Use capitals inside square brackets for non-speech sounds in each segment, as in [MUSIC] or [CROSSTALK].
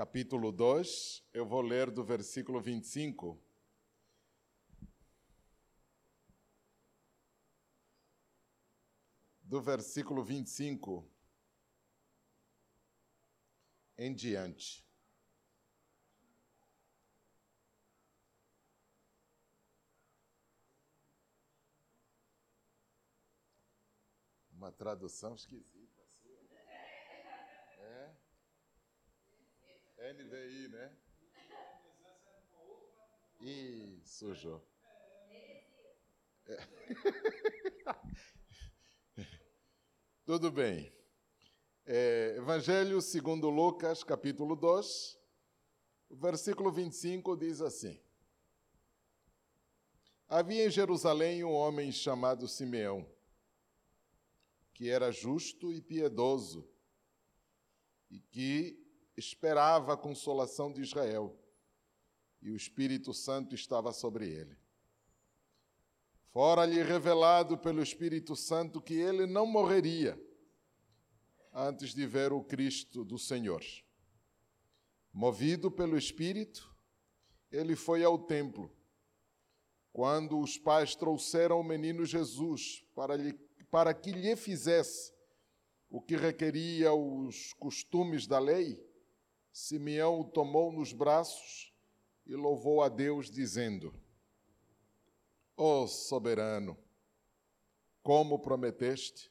capítulo 2, eu vou ler do versículo 25. Do versículo 25 em diante. Uma tradução esquisita. NVI, né? Ih, sujou. É. [LAUGHS] Tudo bem. É, Evangelho segundo Lucas, capítulo 2, versículo 25 diz assim: Havia em Jerusalém um homem chamado Simeão, que era justo e piedoso, e que esperava a consolação de Israel, e o Espírito Santo estava sobre ele. Fora-lhe revelado pelo Espírito Santo que ele não morreria antes de ver o Cristo do Senhor. Movido pelo Espírito, ele foi ao templo. Quando os pais trouxeram o menino Jesus para, lhe, para que lhe fizesse o que requeria os costumes da lei, Simeão o tomou nos braços e louvou a Deus, dizendo: Ó oh, soberano, como prometeste,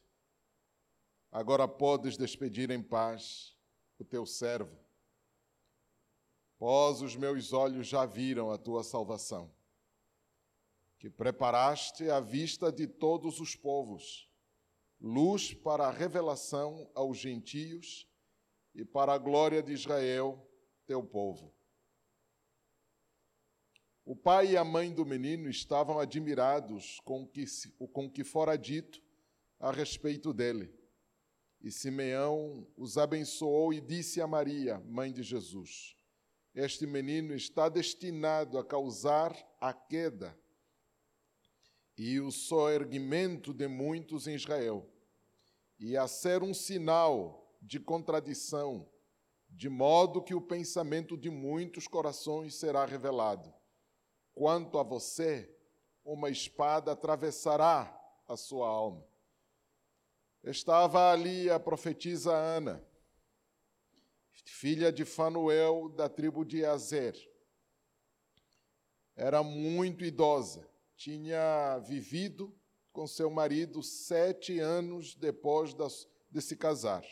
agora podes despedir em paz o teu servo. Pois os meus olhos já viram a tua salvação, que preparaste à vista de todos os povos, luz para a revelação aos gentios e para a glória de Israel, teu povo. O pai e a mãe do menino estavam admirados com o que, com que fora dito a respeito dele. E Simeão os abençoou e disse a Maria, mãe de Jesus: Este menino está destinado a causar a queda e o soerguimento de muitos em Israel, e a ser um sinal de contradição, de modo que o pensamento de muitos corações será revelado. Quanto a você, uma espada atravessará a sua alma. Estava ali a profetisa Ana, filha de Fanuel, da tribo de Azer. Era muito idosa, tinha vivido com seu marido sete anos depois de se casar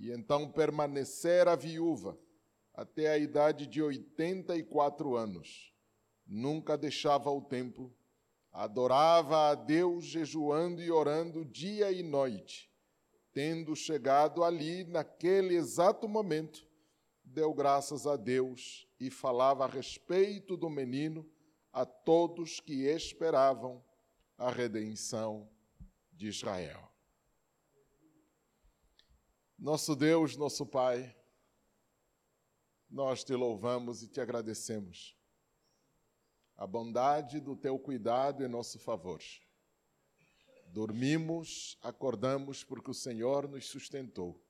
e então permanecera viúva até a idade de 84 anos. Nunca deixava o templo, adorava a Deus jejuando e orando dia e noite. Tendo chegado ali, naquele exato momento, deu graças a Deus e falava a respeito do menino a todos que esperavam a redenção de Israel. Nosso Deus, nosso Pai, nós te louvamos e te agradecemos. A bondade do teu cuidado em nosso favor. Dormimos, acordamos porque o Senhor nos sustentou.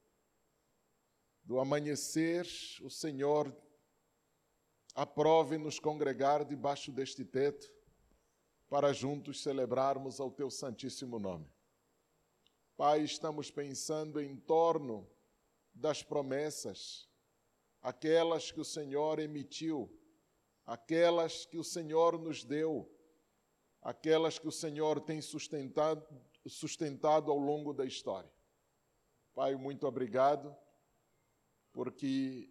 Do amanhecer, o Senhor aprove nos congregar debaixo deste teto para juntos celebrarmos ao teu santíssimo nome. Pai, estamos pensando em torno das promessas, aquelas que o Senhor emitiu, aquelas que o Senhor nos deu, aquelas que o Senhor tem sustentado, sustentado ao longo da história. Pai, muito obrigado, porque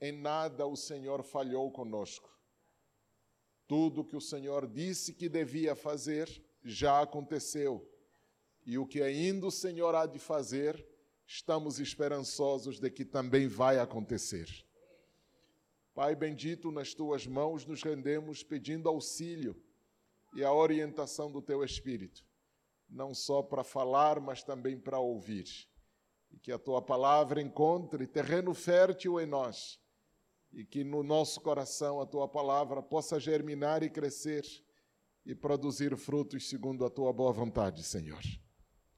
em nada o Senhor falhou conosco. Tudo que o Senhor disse que devia fazer já aconteceu e o que ainda o Senhor há de fazer, estamos esperançosos de que também vai acontecer. Pai bendito, nas tuas mãos nos rendemos pedindo auxílio e a orientação do teu Espírito, não só para falar, mas também para ouvir. E que a tua palavra encontre terreno fértil em nós e que no nosso coração a tua palavra possa germinar e crescer e produzir frutos segundo a tua boa vontade, Senhor.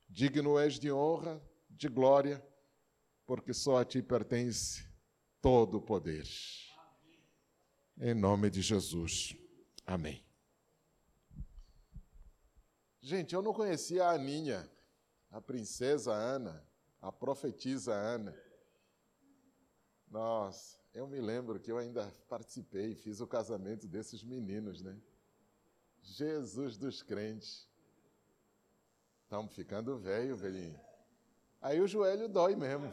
Digno és de honra, de glória, porque só a ti pertence todo o poder. Em nome de Jesus. Amém. Gente, eu não conhecia a Aninha, a princesa Ana, a profetisa Ana. Nossa, eu me lembro que eu ainda participei, fiz o casamento desses meninos, né? Jesus dos crentes. Estamos ficando velho, velhinho. Aí o joelho dói mesmo. [LAUGHS]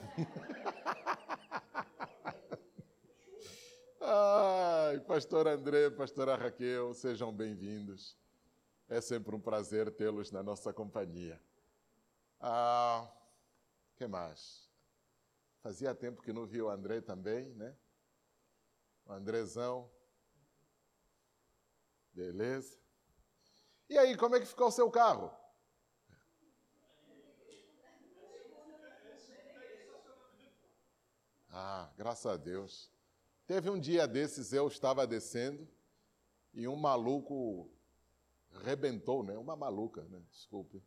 Ai, pastor André, pastora Raquel, sejam bem-vindos. É sempre um prazer tê-los na nossa companhia. Ah, que mais? Fazia tempo que não vi o André também, né? O Andrezão. Beleza. E aí, como é que ficou o seu carro? Ah, graças a Deus. Teve um dia desses, eu estava descendo e um maluco rebentou, né? Uma maluca, né? Desculpe.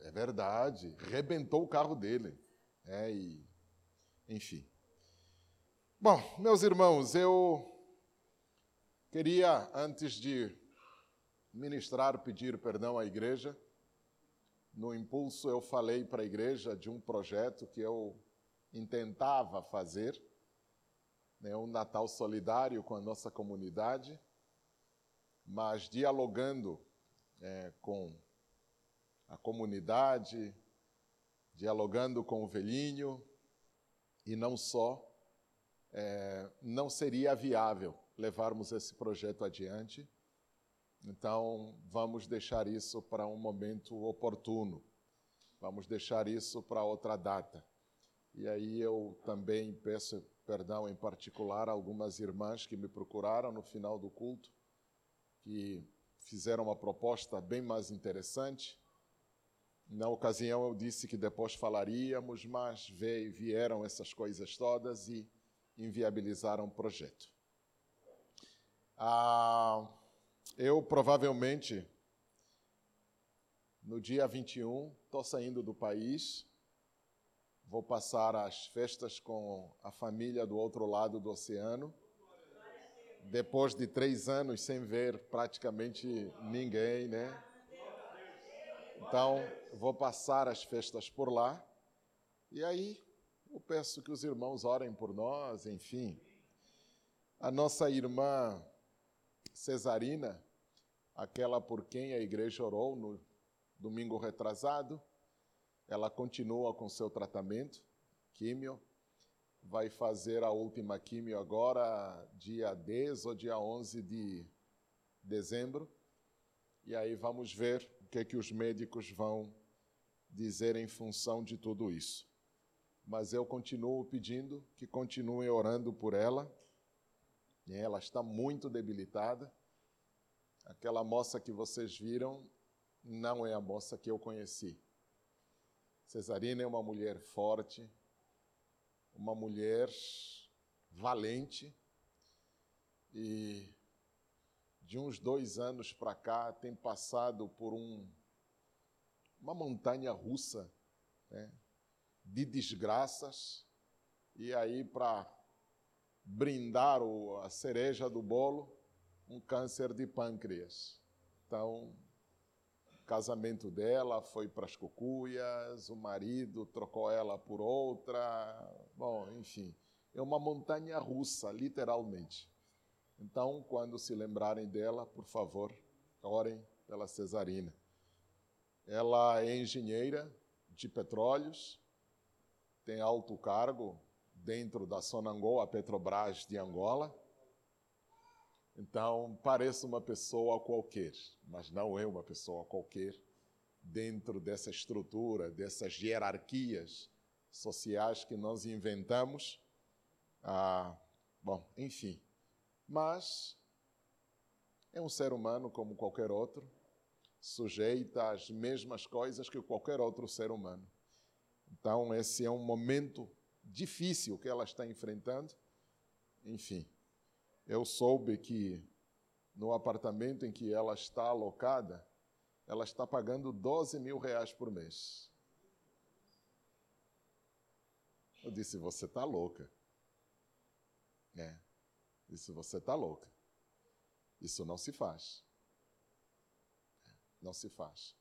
É verdade, rebentou o carro dele. É, e... Enfim. Bom, meus irmãos, eu queria, antes de ministrar, pedir perdão à igreja. No impulso, eu falei para a igreja de um projeto que eu intentava fazer, né, um Natal solidário com a nossa comunidade, mas dialogando é, com a comunidade, dialogando com o velhinho, e não só, é, não seria viável levarmos esse projeto adiante então, vamos deixar isso para um momento oportuno. Vamos deixar isso para outra data. E aí eu também peço perdão em particular a algumas irmãs que me procuraram no final do culto, que fizeram uma proposta bem mais interessante. Na ocasião eu disse que depois falaríamos, mas veio, vieram essas coisas todas e inviabilizaram o projeto. Ah, eu provavelmente, no dia 21, estou saindo do país, vou passar as festas com a família do outro lado do oceano. Depois de três anos sem ver praticamente ninguém, né? Então, vou passar as festas por lá. E aí, eu peço que os irmãos orem por nós, enfim. A nossa irmã Cesarina, aquela por quem a igreja orou no domingo retrasado, ela continua com seu tratamento, químio, vai fazer a última químio agora, dia 10 ou dia 11 de dezembro, e aí vamos ver o que, é que os médicos vão dizer em função de tudo isso. Mas eu continuo pedindo que continuem orando por ela, ela está muito debilitada. Aquela moça que vocês viram não é a moça que eu conheci. Cesarina é uma mulher forte, uma mulher valente e de uns dois anos para cá tem passado por um, uma montanha russa né, de desgraças e aí para brindar o, a cereja do bolo, um câncer de pâncreas. Então, casamento dela foi para as cucuias, o marido trocou ela por outra. Bom, enfim, é uma montanha russa, literalmente. Então, quando se lembrarem dela, por favor, orem pela cesarina. Ela é engenheira de petróleos, tem alto cargo, dentro da Sonangol, a Petrobras de Angola. Então, parece uma pessoa qualquer, mas não é uma pessoa qualquer dentro dessa estrutura, dessas hierarquias sociais que nós inventamos. Ah, bom, enfim. Mas é um ser humano como qualquer outro, sujeita às mesmas coisas que qualquer outro ser humano. Então, esse é um momento difícil que ela está enfrentando. Enfim, eu soube que no apartamento em que ela está alocada, ela está pagando 12 mil reais por mês. Eu disse: Você está louca. É. Isso você está louca. Isso não se faz. Não se faz.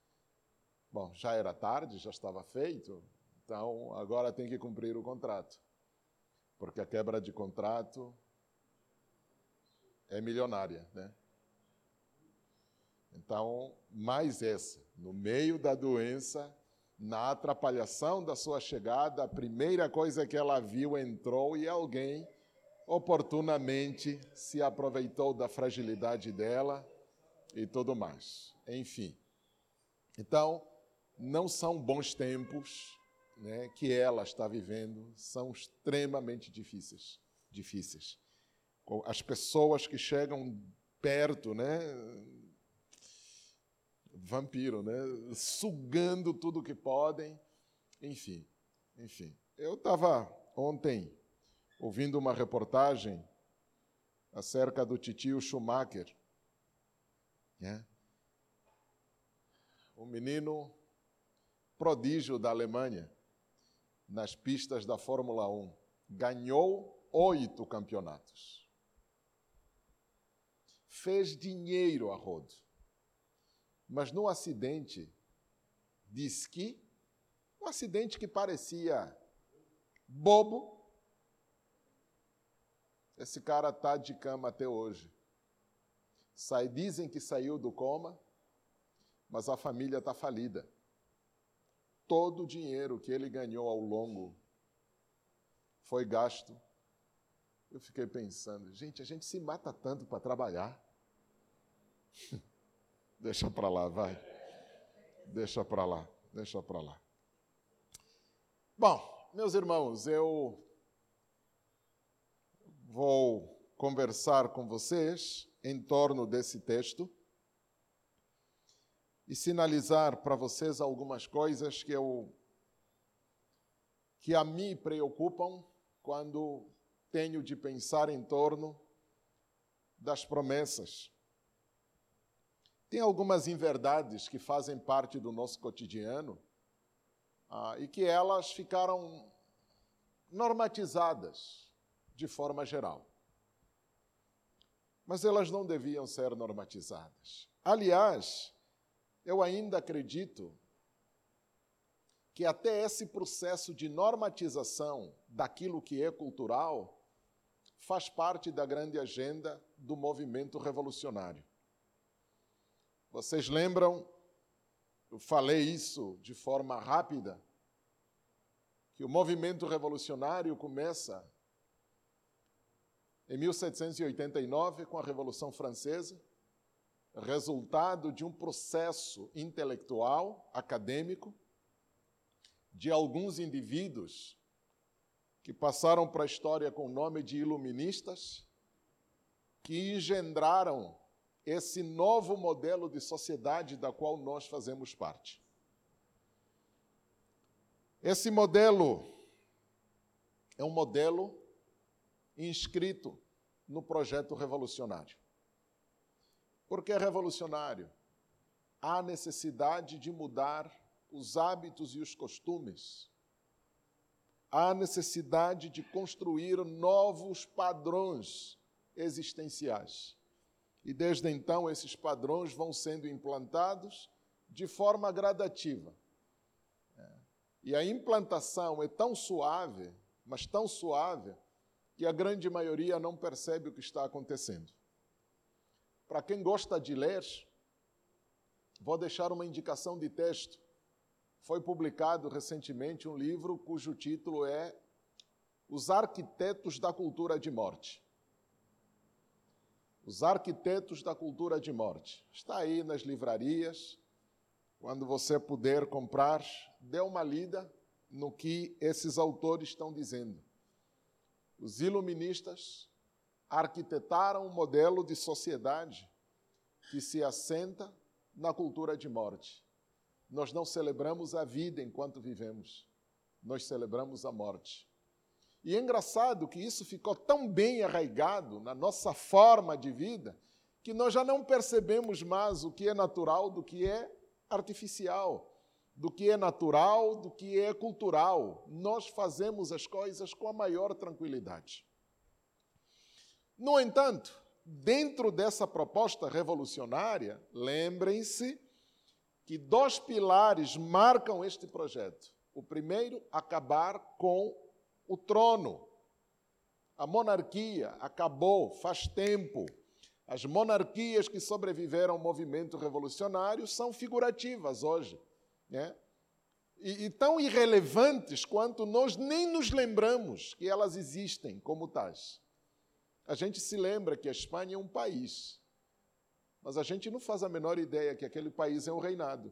Bom, já era tarde, já estava feito, então agora tem que cumprir o contrato. Porque a quebra de contrato é milionária, né? Então, mais essa, no meio da doença, na atrapalhação da sua chegada, a primeira coisa que ela viu entrou e alguém oportunamente se aproveitou da fragilidade dela e tudo mais. Enfim. Então, não são bons tempos né, que ela está vivendo, são extremamente difíceis. difíceis. As pessoas que chegam perto, né, vampiro, né? Sugando tudo que podem. Enfim, enfim. Eu estava ontem ouvindo uma reportagem acerca do titio Schumacher. Né? Um menino prodígio da Alemanha nas pistas da Fórmula 1. Ganhou oito campeonatos. Fez dinheiro a rodo mas no acidente de esqui, um acidente que parecia bobo, esse cara está de cama até hoje. Sai, dizem que saiu do coma, mas a família está falida. Todo o dinheiro que ele ganhou ao longo foi gasto. Eu fiquei pensando, gente, a gente se mata tanto para trabalhar. [LAUGHS] Deixa para lá, vai. Deixa para lá, deixa para lá. Bom, meus irmãos, eu vou conversar com vocês em torno desse texto e sinalizar para vocês algumas coisas que eu que a mim preocupam quando tenho de pensar em torno das promessas tem algumas inverdades que fazem parte do nosso cotidiano ah, e que elas ficaram normatizadas de forma geral. Mas elas não deviam ser normatizadas. Aliás, eu ainda acredito que até esse processo de normatização daquilo que é cultural faz parte da grande agenda do movimento revolucionário. Vocês lembram? Eu falei isso de forma rápida, que o movimento revolucionário começa em 1789 com a Revolução Francesa, resultado de um processo intelectual, acadêmico, de alguns indivíduos que passaram para a história com o nome de iluministas, que engendraram esse novo modelo de sociedade da qual nós fazemos parte. Esse modelo é um modelo inscrito no projeto revolucionário. Por que revolucionário? Há necessidade de mudar os hábitos e os costumes. Há necessidade de construir novos padrões existenciais. E desde então esses padrões vão sendo implantados de forma gradativa. É. E a implantação é tão suave, mas tão suave, que a grande maioria não percebe o que está acontecendo. Para quem gosta de ler, vou deixar uma indicação de texto. Foi publicado recentemente um livro cujo título é Os Arquitetos da Cultura de Morte. Os Arquitetos da Cultura de Morte. Está aí nas livrarias. Quando você puder comprar, dê uma lida no que esses autores estão dizendo. Os iluministas arquitetaram um modelo de sociedade que se assenta na cultura de morte. Nós não celebramos a vida enquanto vivemos, nós celebramos a morte. E é engraçado que isso ficou tão bem arraigado na nossa forma de vida que nós já não percebemos mais o que é natural do que é artificial, do que é natural, do que é cultural. Nós fazemos as coisas com a maior tranquilidade. No entanto, dentro dessa proposta revolucionária, lembrem-se que dois pilares marcam este projeto. O primeiro, acabar com o trono. A monarquia acabou faz tempo. As monarquias que sobreviveram ao movimento revolucionário são figurativas hoje. Né? E, e tão irrelevantes quanto nós nem nos lembramos que elas existem como tais. A gente se lembra que a Espanha é um país, mas a gente não faz a menor ideia que aquele país é um reinado.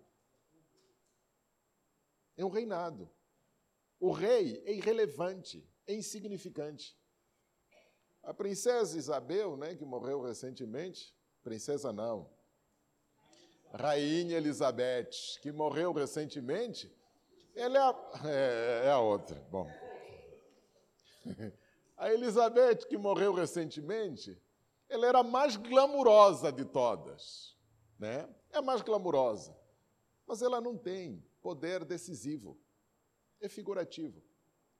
É um reinado. O rei é irrelevante, é insignificante. A princesa Isabel, né, que morreu recentemente, princesa não, Rainha Elizabeth, que morreu recentemente, ela é a, é, é a outra. Bom. [LAUGHS] A Elizabeth, que morreu recentemente, ela era a mais glamurosa de todas. Né? É a mais glamurosa. Mas ela não tem poder decisivo. É figurativo.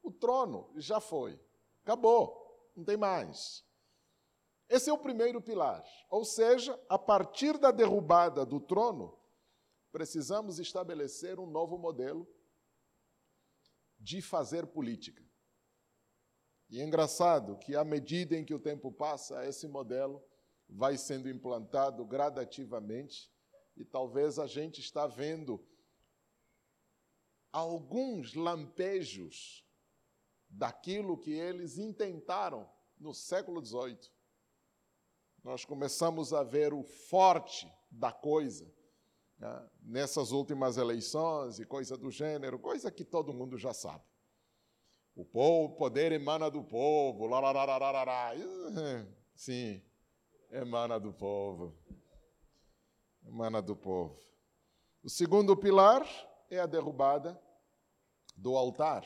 O trono já foi. Acabou. Não tem mais. Esse é o primeiro pilar. Ou seja, a partir da derrubada do trono, precisamos estabelecer um novo modelo de fazer política. E é engraçado que, à medida em que o tempo passa, esse modelo vai sendo implantado gradativamente e talvez a gente está vendo alguns lampejos daquilo que eles intentaram no século XVIII. Nós começamos a ver o forte da coisa né, nessas últimas eleições e coisa do gênero, coisa que todo mundo já sabe. O povo, poder emana do povo. Lá. Sim, emana do povo. Emana do povo. O segundo pilar é a derrubada do altar.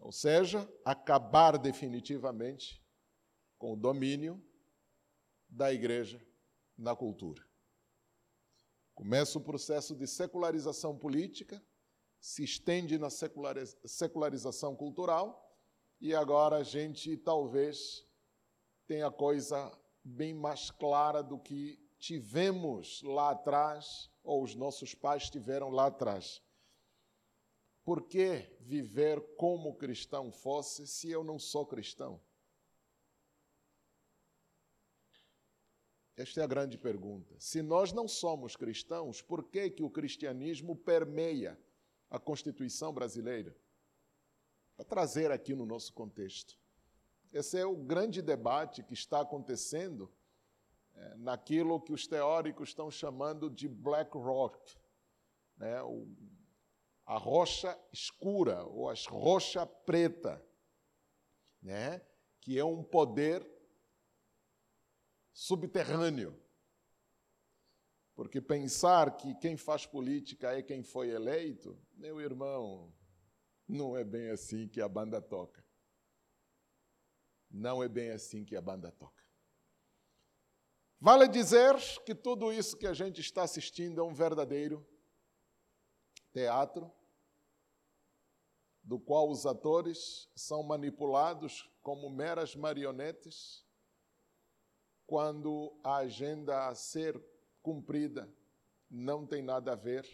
Ou seja, acabar definitivamente com o domínio da igreja na cultura. Começa o processo de secularização política, se estende na secularização cultural e agora a gente talvez tenha coisa bem mais clara do que tivemos lá atrás ou os nossos pais tiveram lá atrás. Por que viver como cristão fosse se eu não sou cristão? Esta é a grande pergunta. Se nós não somos cristãos, por que, que o cristianismo permeia a Constituição brasileira, para trazer aqui no nosso contexto. Esse é o grande debate que está acontecendo é, naquilo que os teóricos estão chamando de Black Rock, né? o, a rocha escura ou a rocha preta, né? que é um poder subterrâneo porque pensar que quem faz política é quem foi eleito, meu irmão, não é bem assim que a banda toca. Não é bem assim que a banda toca. Vale dizer que tudo isso que a gente está assistindo é um verdadeiro teatro, do qual os atores são manipulados como meras marionetes, quando a agenda a ser cumprida não tem nada a ver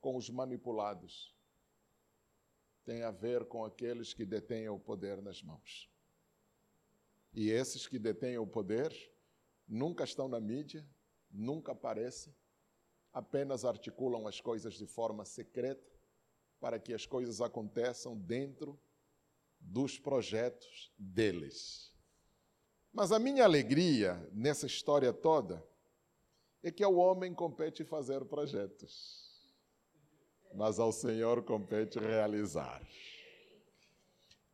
com os manipulados. Tem a ver com aqueles que detêm o poder nas mãos. E esses que detêm o poder nunca estão na mídia, nunca aparecem, apenas articulam as coisas de forma secreta para que as coisas aconteçam dentro dos projetos deles. Mas a minha alegria nessa história toda é que ao homem compete fazer projetos, mas ao Senhor compete realizar.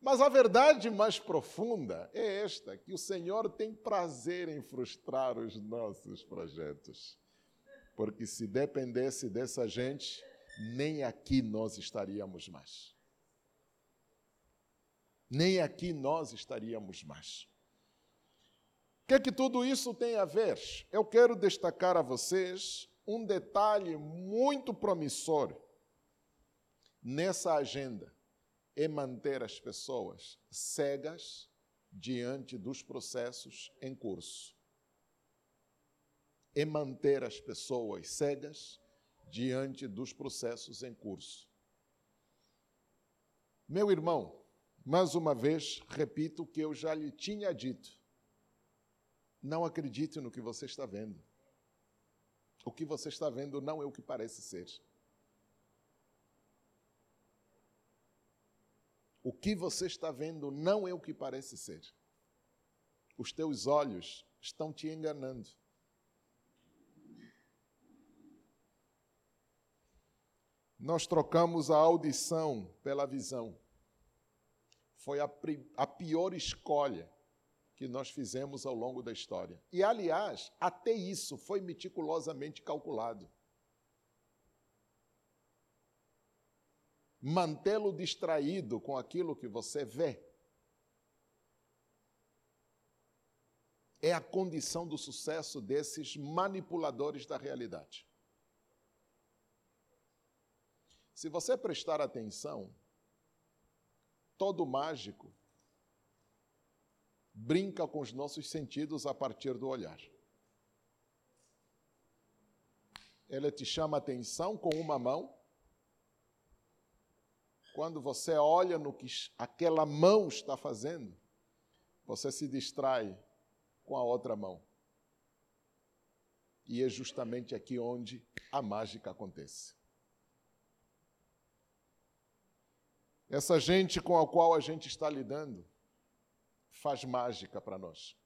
Mas a verdade mais profunda é esta: que o Senhor tem prazer em frustrar os nossos projetos. Porque se dependesse dessa gente, nem aqui nós estaríamos mais. Nem aqui nós estaríamos mais que é que tudo isso tem a ver? Eu quero destacar a vocês um detalhe muito promissor nessa agenda: é manter as pessoas cegas diante dos processos em curso. É manter as pessoas cegas diante dos processos em curso. Meu irmão, mais uma vez, repito o que eu já lhe tinha dito. Não acredite no que você está vendo. O que você está vendo não é o que parece ser. O que você está vendo não é o que parece ser. Os teus olhos estão te enganando. Nós trocamos a audição pela visão. Foi a, a pior escolha que nós fizemos ao longo da história. E, aliás, até isso foi meticulosamente calculado. mantê-lo distraído com aquilo que você vê. É a condição do sucesso desses manipuladores da realidade. Se você prestar atenção, todo mágico brinca com os nossos sentidos a partir do olhar. Ele te chama atenção com uma mão quando você olha no que aquela mão está fazendo, você se distrai com a outra mão. E é justamente aqui onde a mágica acontece. Essa gente com a qual a gente está lidando faz mágica para nós.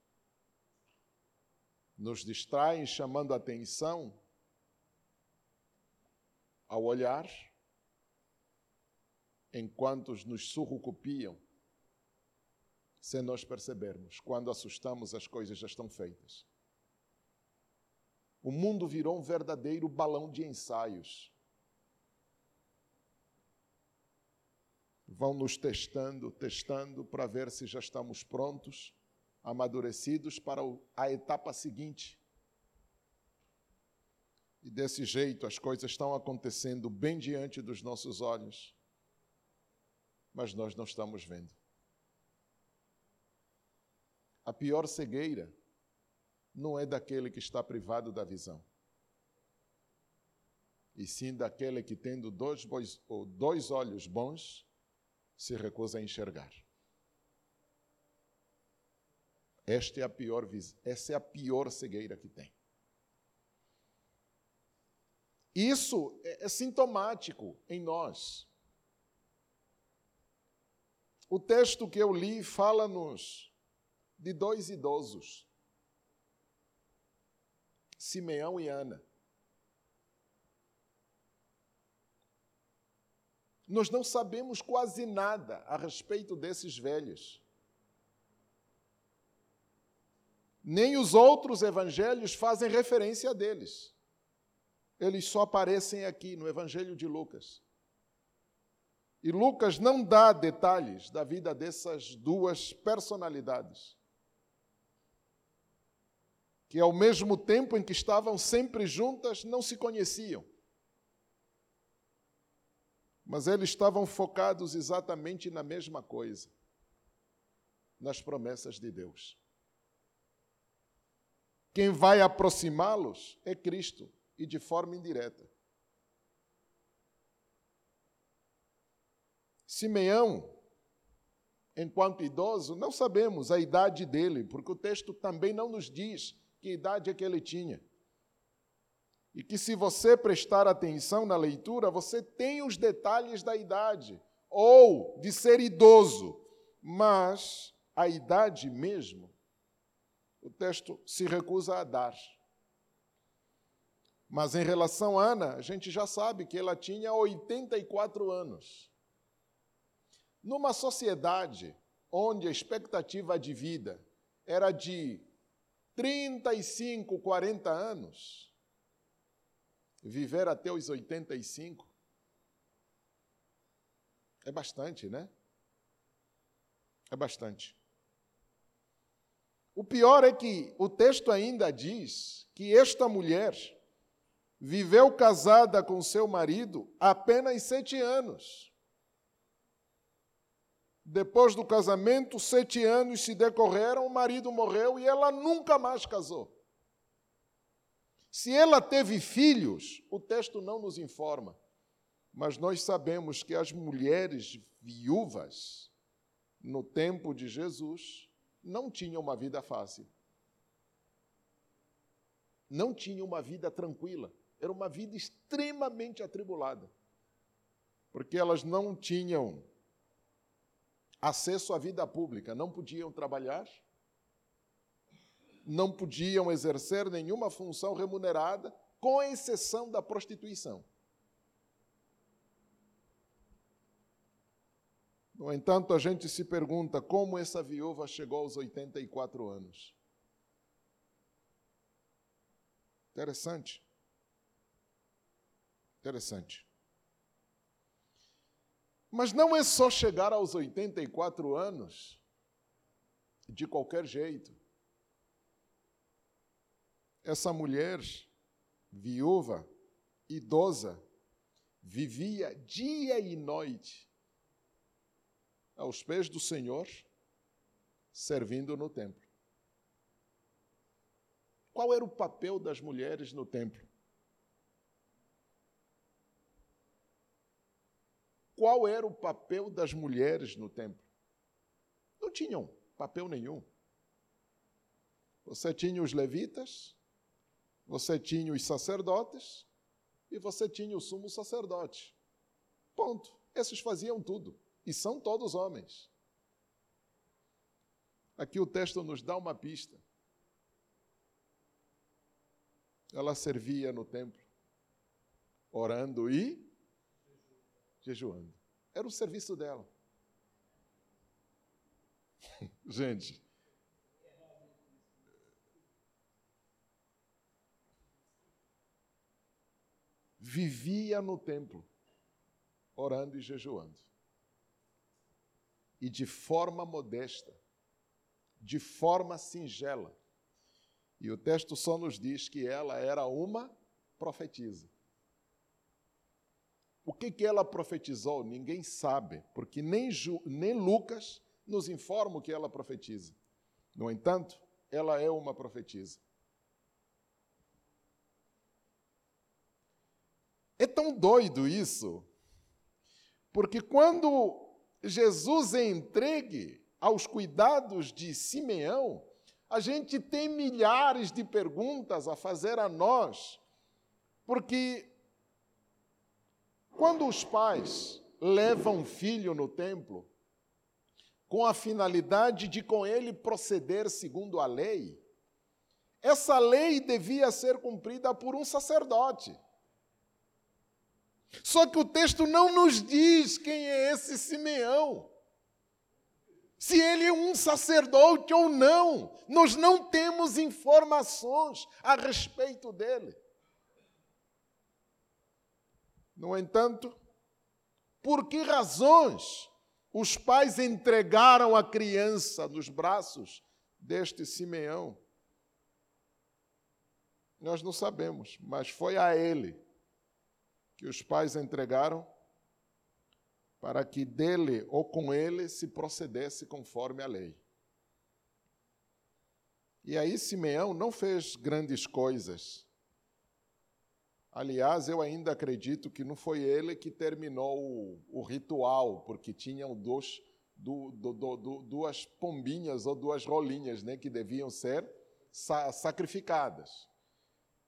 Nos distraem chamando a atenção ao olhar enquanto nos surrucupiam, sem nós percebermos. Quando assustamos, as coisas já estão feitas. O mundo virou um verdadeiro balão de ensaios. Vão nos testando, testando para ver se já estamos prontos, amadurecidos para a etapa seguinte. E desse jeito as coisas estão acontecendo bem diante dos nossos olhos mas nós não estamos vendo. A pior cegueira não é daquele que está privado da visão, e sim daquele que, tendo dois, dois olhos bons, se recusa a enxergar. Esta é a pior, essa é a pior cegueira que tem. Isso é, é sintomático em nós. O texto que eu li fala-nos de dois idosos, Simeão e Ana. Nós não sabemos quase nada a respeito desses velhos. Nem os outros evangelhos fazem referência deles. Eles só aparecem aqui no Evangelho de Lucas. E Lucas não dá detalhes da vida dessas duas personalidades. Que ao mesmo tempo em que estavam sempre juntas, não se conheciam. Mas eles estavam focados exatamente na mesma coisa nas promessas de Deus. Quem vai aproximá-los é Cristo, e de forma indireta. Simeão, enquanto idoso, não sabemos a idade dele, porque o texto também não nos diz que idade é que ele tinha. E que se você prestar atenção na leitura, você tem os detalhes da idade, ou de ser idoso, mas a idade mesmo, o texto se recusa a dar. Mas em relação a Ana, a gente já sabe que ela tinha 84 anos. Numa sociedade onde a expectativa de vida era de 35, 40 anos, viver até os 85 é bastante, né? É bastante. O pior é que o texto ainda diz que esta mulher viveu casada com seu marido apenas sete anos. Depois do casamento, sete anos se decorreram, o marido morreu e ela nunca mais casou. Se ela teve filhos, o texto não nos informa, mas nós sabemos que as mulheres viúvas, no tempo de Jesus, não tinham uma vida fácil. Não tinham uma vida tranquila. Era uma vida extremamente atribulada. Porque elas não tinham acesso à vida pública, não podiam trabalhar, não podiam exercer nenhuma função remunerada, com exceção da prostituição. No entanto, a gente se pergunta como essa viúva chegou aos 84 anos. Interessante. Interessante. Mas não é só chegar aos 84 anos de qualquer jeito. Essa mulher, viúva, idosa, vivia dia e noite aos pés do Senhor, servindo no templo. Qual era o papel das mulheres no templo? Qual era o papel das mulheres no templo? Não tinham papel nenhum. Você tinha os levitas, você tinha os sacerdotes e você tinha o sumo sacerdote. Ponto. Esses faziam tudo. E são todos homens. Aqui o texto nos dá uma pista. Ela servia no templo, orando e jejuando. Era o serviço dela. [LAUGHS] Gente. Vivia no templo, orando e jejuando. E de forma modesta, de forma singela. E o texto só nos diz que ela era uma profetisa. O que, que ela profetizou? Ninguém sabe, porque nem, Ju, nem Lucas nos informa o que ela profetiza. No entanto, ela é uma profetisa. É tão doido isso, porque quando Jesus é entregue aos cuidados de Simeão, a gente tem milhares de perguntas a fazer a nós, porque quando os pais levam um filho no templo, com a finalidade de com ele proceder segundo a lei, essa lei devia ser cumprida por um sacerdote. Só que o texto não nos diz quem é esse Simeão. Se ele é um sacerdote ou não, nós não temos informações a respeito dele. No entanto, por que razões os pais entregaram a criança nos braços deste Simeão? Nós não sabemos, mas foi a ele que os pais entregaram para que dele ou com ele se procedesse conforme a lei. E aí Simeão não fez grandes coisas Aliás, eu ainda acredito que não foi ele que terminou o, o ritual, porque tinham dois, do, do, do, duas pombinhas ou duas rolinhas né, que deviam ser sa sacrificadas.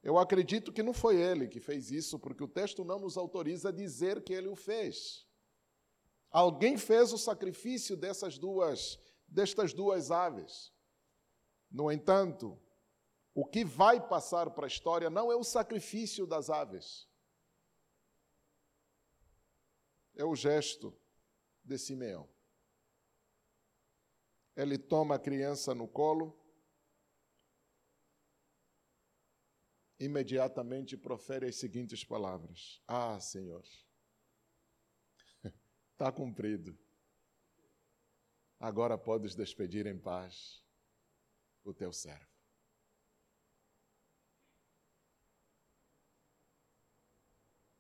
Eu acredito que não foi ele que fez isso, porque o texto não nos autoriza a dizer que ele o fez. Alguém fez o sacrifício dessas duas, destas duas aves. No entanto, o que vai passar para a história não é o sacrifício das aves, é o gesto de Simeão. Ele toma a criança no colo, imediatamente profere as seguintes palavras: Ah, Senhor, está [LAUGHS] cumprido. Agora podes despedir em paz o teu servo.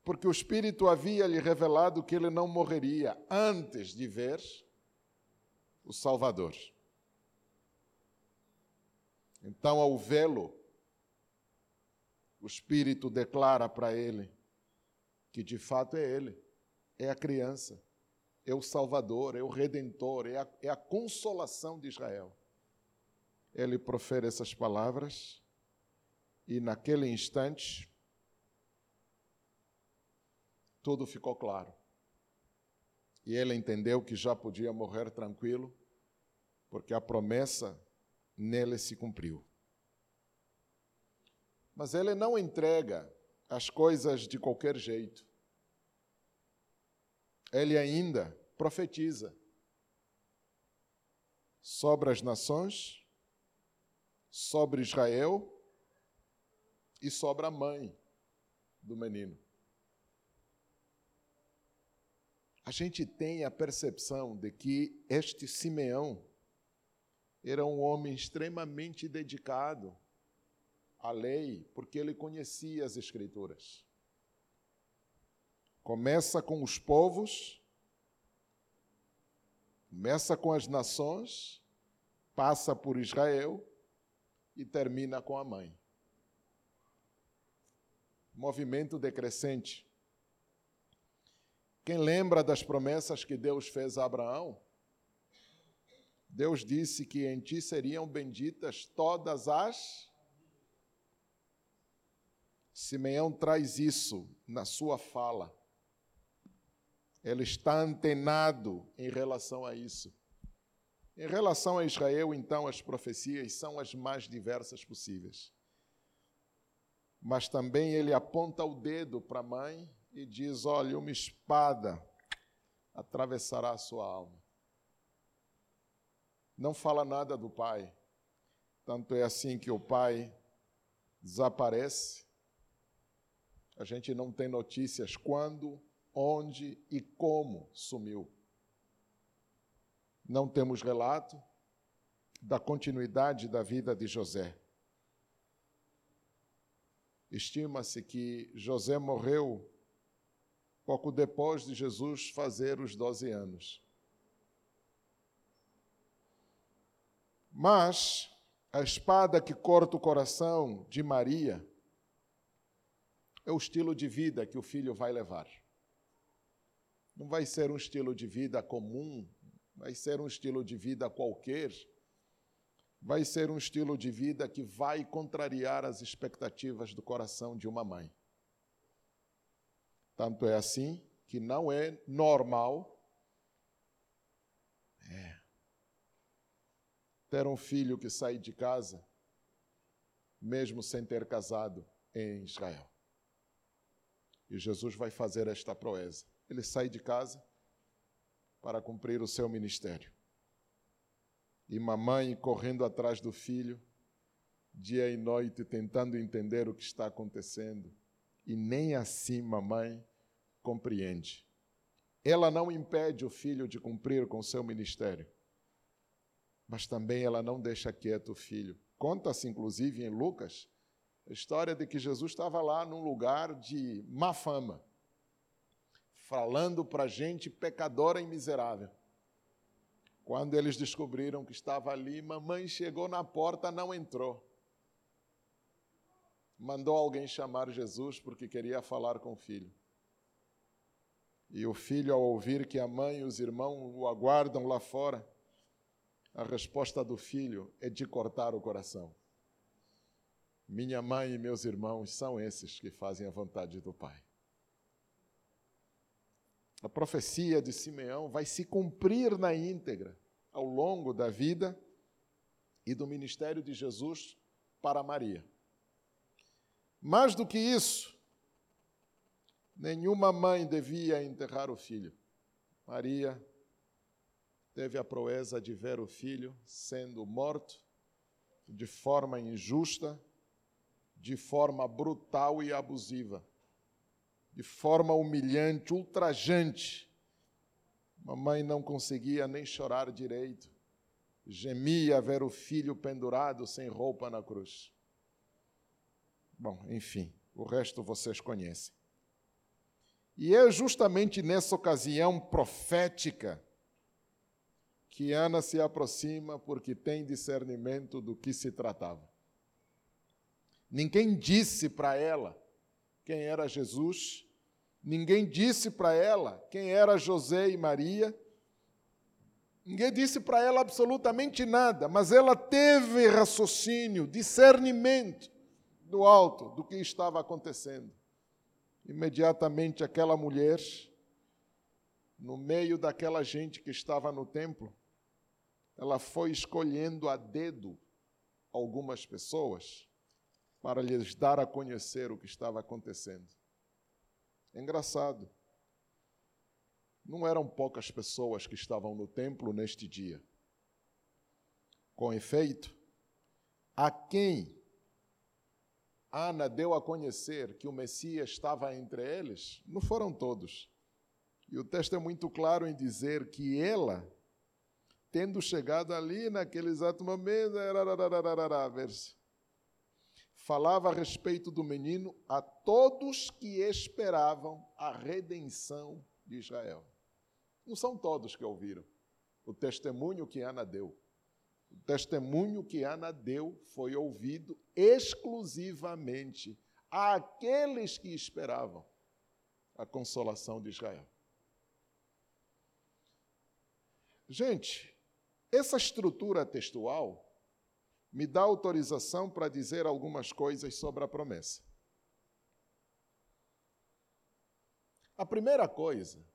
porque o Espírito havia lhe revelado que ele não morreria antes de ver o Salvador. Então, ao vê-lo, o Espírito declara para ele que de fato é ele, é a criança, é o Salvador, é o Redentor, é a, é a consolação de Israel. Ele profere essas palavras e, naquele instante, tudo ficou claro. E ele entendeu que já podia morrer tranquilo, porque a promessa nele se cumpriu. Mas ele não entrega as coisas de qualquer jeito. Ele ainda profetiza sobre as nações, sobre Israel e sobre a mãe do menino. a gente tem a percepção de que este Simeão era um homem extremamente dedicado à lei, porque ele conhecia as Escrituras. Começa com os povos, começa com as nações, passa por Israel e termina com a mãe. Movimento decrescente. Quem lembra das promessas que Deus fez a Abraão? Deus disse que em ti seriam benditas todas as. Simeão traz isso na sua fala. Ele está antenado em relação a isso. Em relação a Israel, então, as profecias são as mais diversas possíveis. Mas também ele aponta o dedo para a mãe e diz: Olha, uma espada atravessará a sua alma. Não fala nada do pai. Tanto é assim que o pai desaparece. A gente não tem notícias quando, onde e como sumiu. Não temos relato da continuidade da vida de José. Estima-se que José morreu pouco depois de Jesus fazer os 12 anos. Mas a espada que corta o coração de Maria é o estilo de vida que o filho vai levar. Não vai ser um estilo de vida comum, vai ser um estilo de vida qualquer, vai ser um estilo de vida que vai contrariar as expectativas do coração de uma mãe. Tanto é assim que não é normal é, ter um filho que sai de casa, mesmo sem ter casado em Israel. E Jesus vai fazer esta proeza. Ele sai de casa para cumprir o seu ministério. E mamãe correndo atrás do filho, dia e noite, tentando entender o que está acontecendo e nem assim mamãe compreende. Ela não impede o filho de cumprir com seu ministério, mas também ela não deixa quieto o filho. Conta-se, inclusive, em Lucas, a história de que Jesus estava lá num lugar de má fama, falando para gente pecadora e miserável. Quando eles descobriram que estava ali, mamãe chegou na porta, não entrou mandou alguém chamar Jesus porque queria falar com o filho. E o filho, ao ouvir que a mãe e os irmãos o aguardam lá fora, a resposta do filho é de cortar o coração. Minha mãe e meus irmãos são esses que fazem a vontade do Pai. A profecia de Simeão vai se cumprir na íntegra ao longo da vida e do ministério de Jesus para Maria. Mais do que isso, nenhuma mãe devia enterrar o filho. Maria teve a proeza de ver o filho sendo morto de forma injusta, de forma brutal e abusiva, de forma humilhante, ultrajante. Mamãe não conseguia nem chorar direito, gemia ver o filho pendurado sem roupa na cruz. Bom, enfim, o resto vocês conhecem. E é justamente nessa ocasião profética que Ana se aproxima porque tem discernimento do que se tratava. Ninguém disse para ela quem era Jesus, ninguém disse para ela quem era José e Maria, ninguém disse para ela absolutamente nada, mas ela teve raciocínio, discernimento do alto do que estava acontecendo. Imediatamente aquela mulher, no meio daquela gente que estava no templo, ela foi escolhendo a dedo algumas pessoas para lhes dar a conhecer o que estava acontecendo. É engraçado. Não eram poucas pessoas que estavam no templo neste dia. Com efeito, a quem Ana deu a conhecer que o Messias estava entre eles, não foram todos. E o texto é muito claro em dizer que ela, tendo chegado ali naquele exato momento, verso, falava a respeito do menino a todos que esperavam a redenção de Israel. Não são todos que ouviram o testemunho que Ana deu. O testemunho que Ana deu foi ouvido exclusivamente àqueles que esperavam a consolação de Israel. Gente, essa estrutura textual me dá autorização para dizer algumas coisas sobre a promessa. A primeira coisa,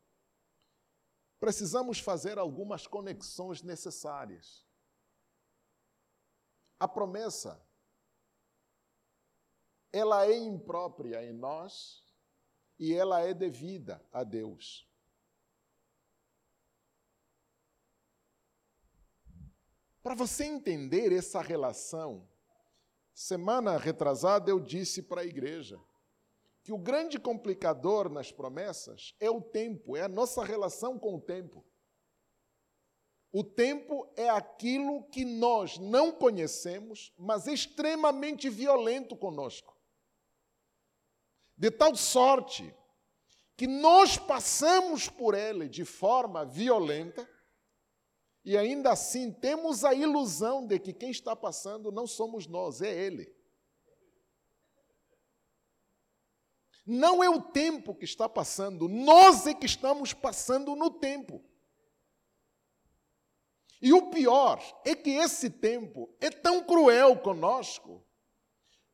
precisamos fazer algumas conexões necessárias. A promessa, ela é imprópria em nós e ela é devida a Deus. Para você entender essa relação, semana retrasada eu disse para a igreja que o grande complicador nas promessas é o tempo, é a nossa relação com o tempo. O tempo é aquilo que nós não conhecemos, mas é extremamente violento conosco. De tal sorte que nós passamos por ele de forma violenta e ainda assim temos a ilusão de que quem está passando não somos nós, é ele. Não é o tempo que está passando, nós é que estamos passando no tempo. E o pior é que esse tempo é tão cruel conosco,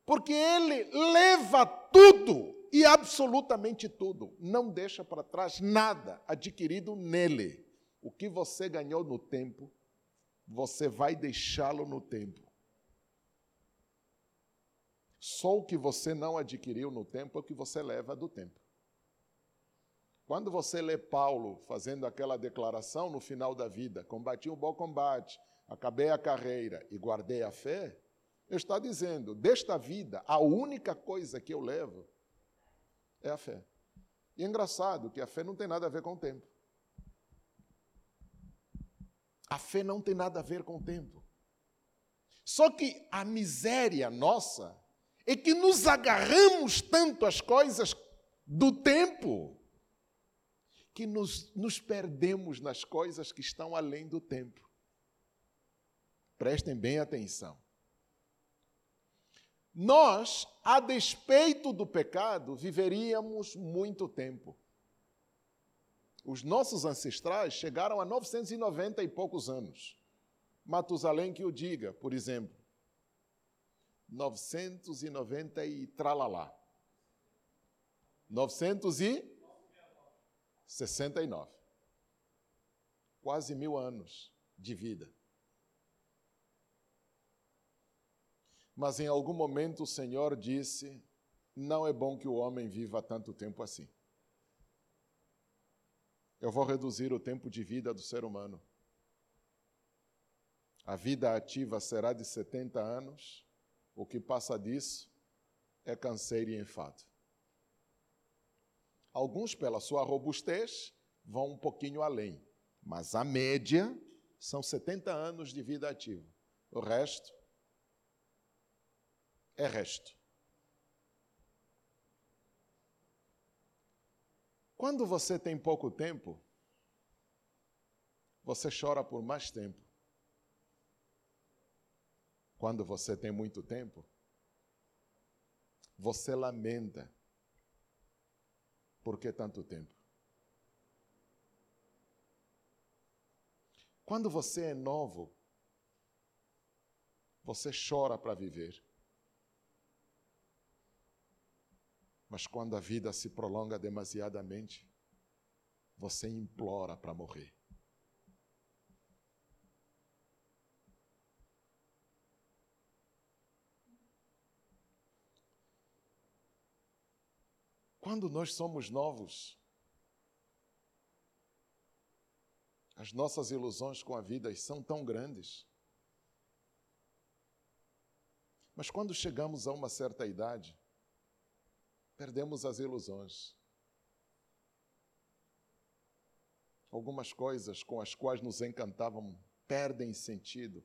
porque ele leva tudo e absolutamente tudo, não deixa para trás nada adquirido nele. O que você ganhou no tempo, você vai deixá-lo no tempo. Só o que você não adquiriu no tempo é o que você leva do tempo. Quando você lê Paulo fazendo aquela declaração no final da vida, combati um bom combate, acabei a carreira e guardei a fé, ele está dizendo, desta vida, a única coisa que eu levo é a fé. E é engraçado que a fé não tem nada a ver com o tempo. A fé não tem nada a ver com o tempo. Só que a miséria nossa é que nos agarramos tanto às coisas do tempo que nos, nos perdemos nas coisas que estão além do tempo. Prestem bem atenção. Nós, a despeito do pecado, viveríamos muito tempo. Os nossos ancestrais chegaram a 990 e poucos anos. Matusalém que o diga, por exemplo. 990 e tralalá. 900 e 69. Quase mil anos de vida. Mas em algum momento o Senhor disse: Não é bom que o homem viva tanto tempo assim. Eu vou reduzir o tempo de vida do ser humano. A vida ativa será de 70 anos, o que passa disso é canseiro e enfado. Alguns, pela sua robustez, vão um pouquinho além, mas a média são 70 anos de vida ativa. O resto é resto. Quando você tem pouco tempo, você chora por mais tempo. Quando você tem muito tempo, você lamenta. Por que tanto tempo? Quando você é novo, você chora para viver. Mas quando a vida se prolonga demasiadamente, você implora para morrer. Quando nós somos novos, as nossas ilusões com a vida são tão grandes. Mas quando chegamos a uma certa idade, perdemos as ilusões. Algumas coisas com as quais nos encantavam perdem sentido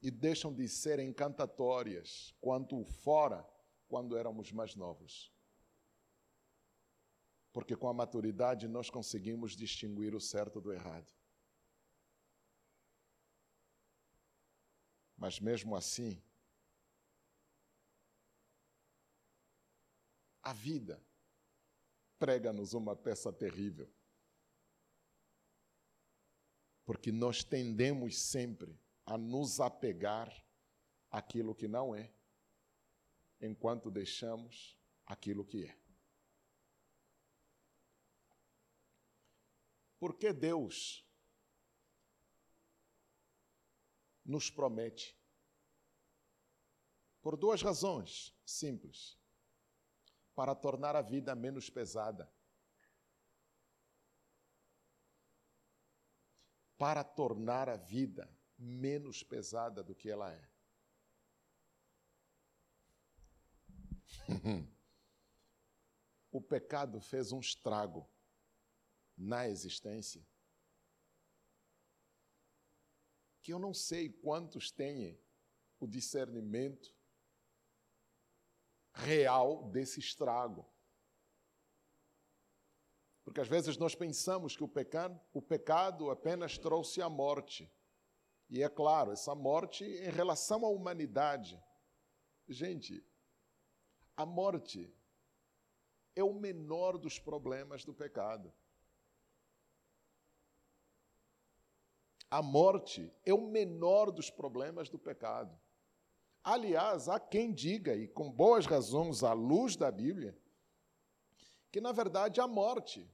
e deixam de ser encantatórias quanto fora quando éramos mais novos. Porque com a maturidade nós conseguimos distinguir o certo do errado. Mas mesmo assim, a vida prega-nos uma peça terrível. Porque nós tendemos sempre a nos apegar àquilo que não é enquanto deixamos aquilo que é. Porque Deus nos promete, por duas razões simples: para tornar a vida menos pesada, para tornar a vida menos pesada do que ela é. [LAUGHS] o pecado fez um estrago na existência que eu não sei quantos têm o discernimento real desse estrago. Porque às vezes nós pensamos que o pecado, o pecado apenas trouxe a morte. E é claro, essa morte em relação à humanidade. Gente, a morte é o menor dos problemas do pecado. A morte é o menor dos problemas do pecado. Aliás, há quem diga, e com boas razões, à luz da Bíblia, que na verdade a morte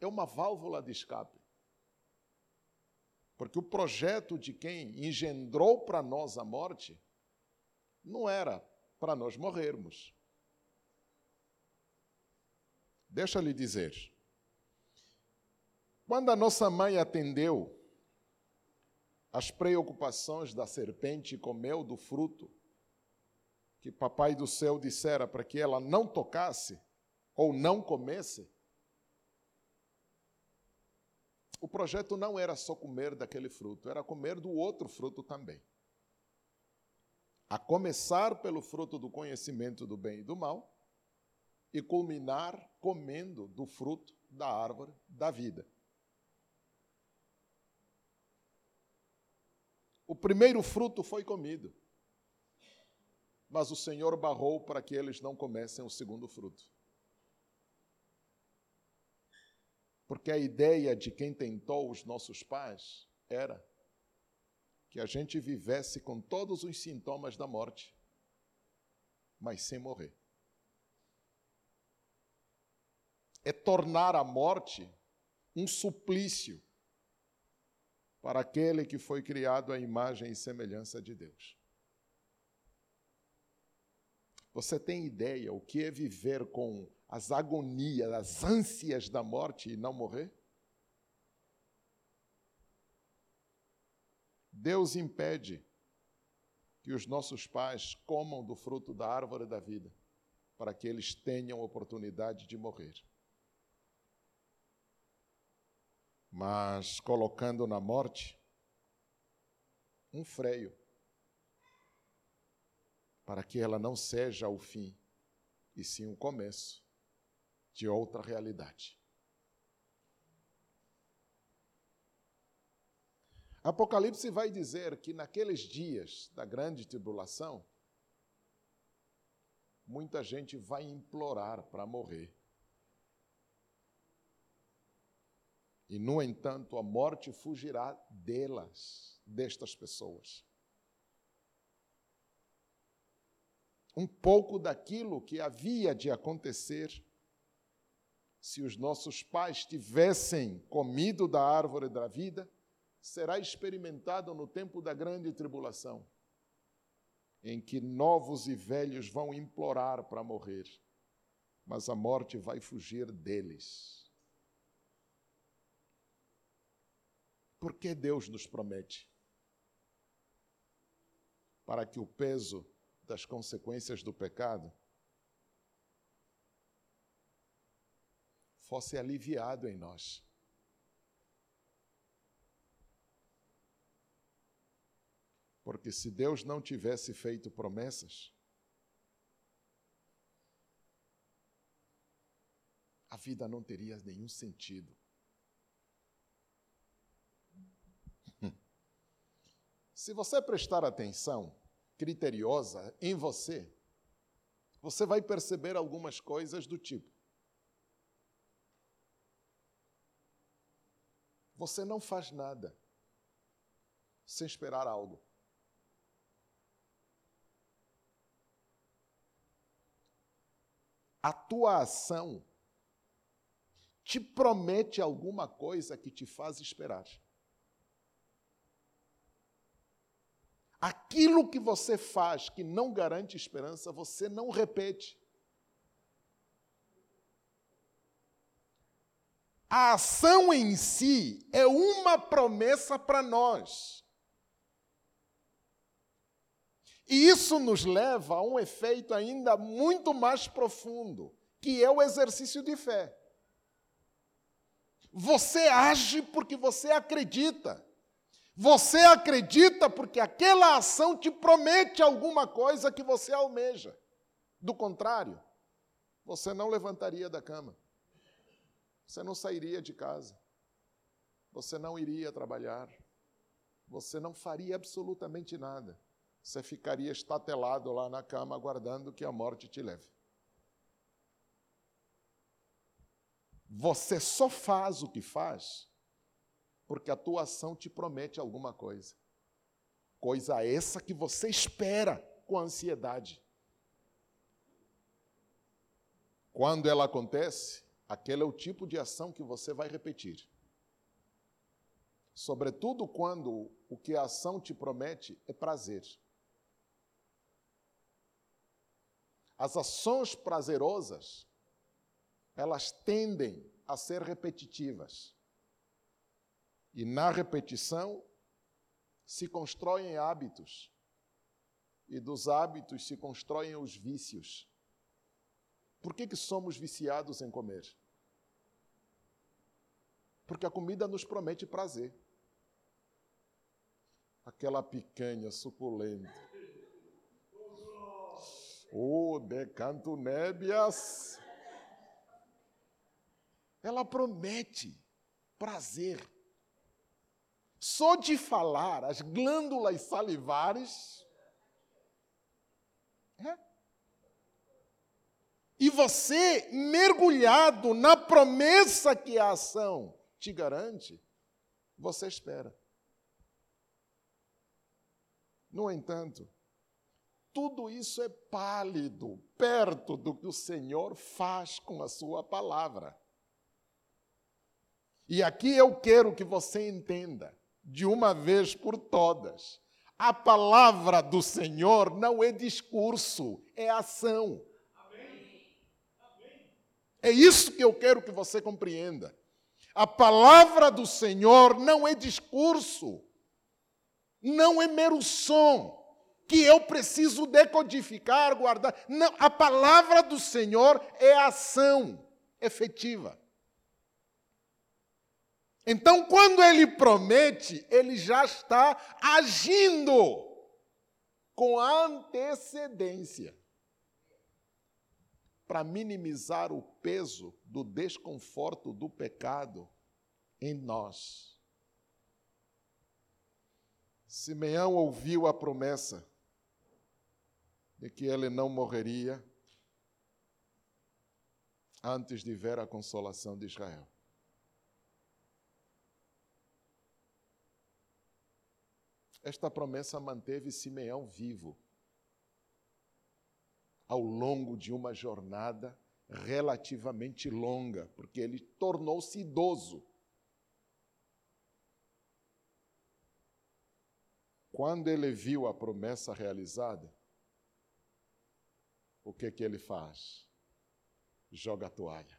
é uma válvula de escape. Porque o projeto de quem engendrou para nós a morte não era para nós morrermos. Deixa lhe dizer. Quando a nossa mãe atendeu as preocupações da serpente comeu do fruto que papai do céu dissera para que ela não tocasse ou não comesse, o projeto não era só comer daquele fruto, era comer do outro fruto também a começar pelo fruto do conhecimento do bem e do mal, e culminar comendo do fruto da árvore da vida. O primeiro fruto foi comido, mas o Senhor barrou para que eles não comessem o segundo fruto. Porque a ideia de quem tentou os nossos pais era que a gente vivesse com todos os sintomas da morte, mas sem morrer. É tornar a morte um suplício para aquele que foi criado à imagem e semelhança de Deus. Você tem ideia o que é viver com as agonias, as ânsias da morte e não morrer? Deus impede que os nossos pais comam do fruto da árvore da vida, para que eles tenham oportunidade de morrer. Mas colocando na morte um freio, para que ela não seja o fim, e sim o começo de outra realidade. Apocalipse vai dizer que naqueles dias da grande tribulação, muita gente vai implorar para morrer. E, no entanto, a morte fugirá delas, destas pessoas. Um pouco daquilo que havia de acontecer se os nossos pais tivessem comido da árvore da vida, será experimentado no tempo da grande tribulação, em que novos e velhos vão implorar para morrer, mas a morte vai fugir deles. Por que Deus nos promete? Para que o peso das consequências do pecado fosse aliviado em nós. Porque se Deus não tivesse feito promessas, a vida não teria nenhum sentido. Se você prestar atenção criteriosa em você, você vai perceber algumas coisas do tipo: Você não faz nada sem esperar algo. A tua ação te promete alguma coisa que te faz esperar. Aquilo que você faz que não garante esperança, você não repete. A ação em si é uma promessa para nós. E isso nos leva a um efeito ainda muito mais profundo, que é o exercício de fé. Você age porque você acredita. Você acredita porque aquela ação te promete alguma coisa que você almeja. Do contrário, você não levantaria da cama. Você não sairia de casa. Você não iria trabalhar. Você não faria absolutamente nada. Você ficaria estatelado lá na cama, aguardando que a morte te leve. Você só faz o que faz porque a tua ação te promete alguma coisa. Coisa essa que você espera com ansiedade. Quando ela acontece, Aquele é o tipo de ação que você vai repetir. Sobretudo quando o que a ação te promete é prazer. As ações prazerosas, elas tendem a ser repetitivas. E na repetição se constroem hábitos. E dos hábitos se constroem os vícios. Por que, que somos viciados em comer? Porque a comida nos promete prazer. Aquela picanha suculenta. Oh, decanto nébias. Ela promete prazer. Só de falar, as glândulas salivares. É? E você, mergulhado na promessa que a ação te garante, você espera. No entanto, tudo isso é pálido perto do que o Senhor faz com a sua palavra. E aqui eu quero que você entenda, de uma vez por todas, a palavra do Senhor não é discurso, é ação. É isso que eu quero que você compreenda. A palavra do Senhor não é discurso, não é mero som que eu preciso decodificar, guardar. Não, a palavra do Senhor é ação efetiva. Então, quando ele promete, ele já está agindo com antecedência. para minimizar o peso do desconforto do pecado em nós. Simeão ouviu a promessa de que ele não morreria antes de ver a consolação de Israel. Esta promessa manteve Simeão vivo ao longo de uma jornada relativamente longa, porque ele tornou-se idoso. Quando ele viu a promessa realizada, o que que ele faz? Joga a toalha.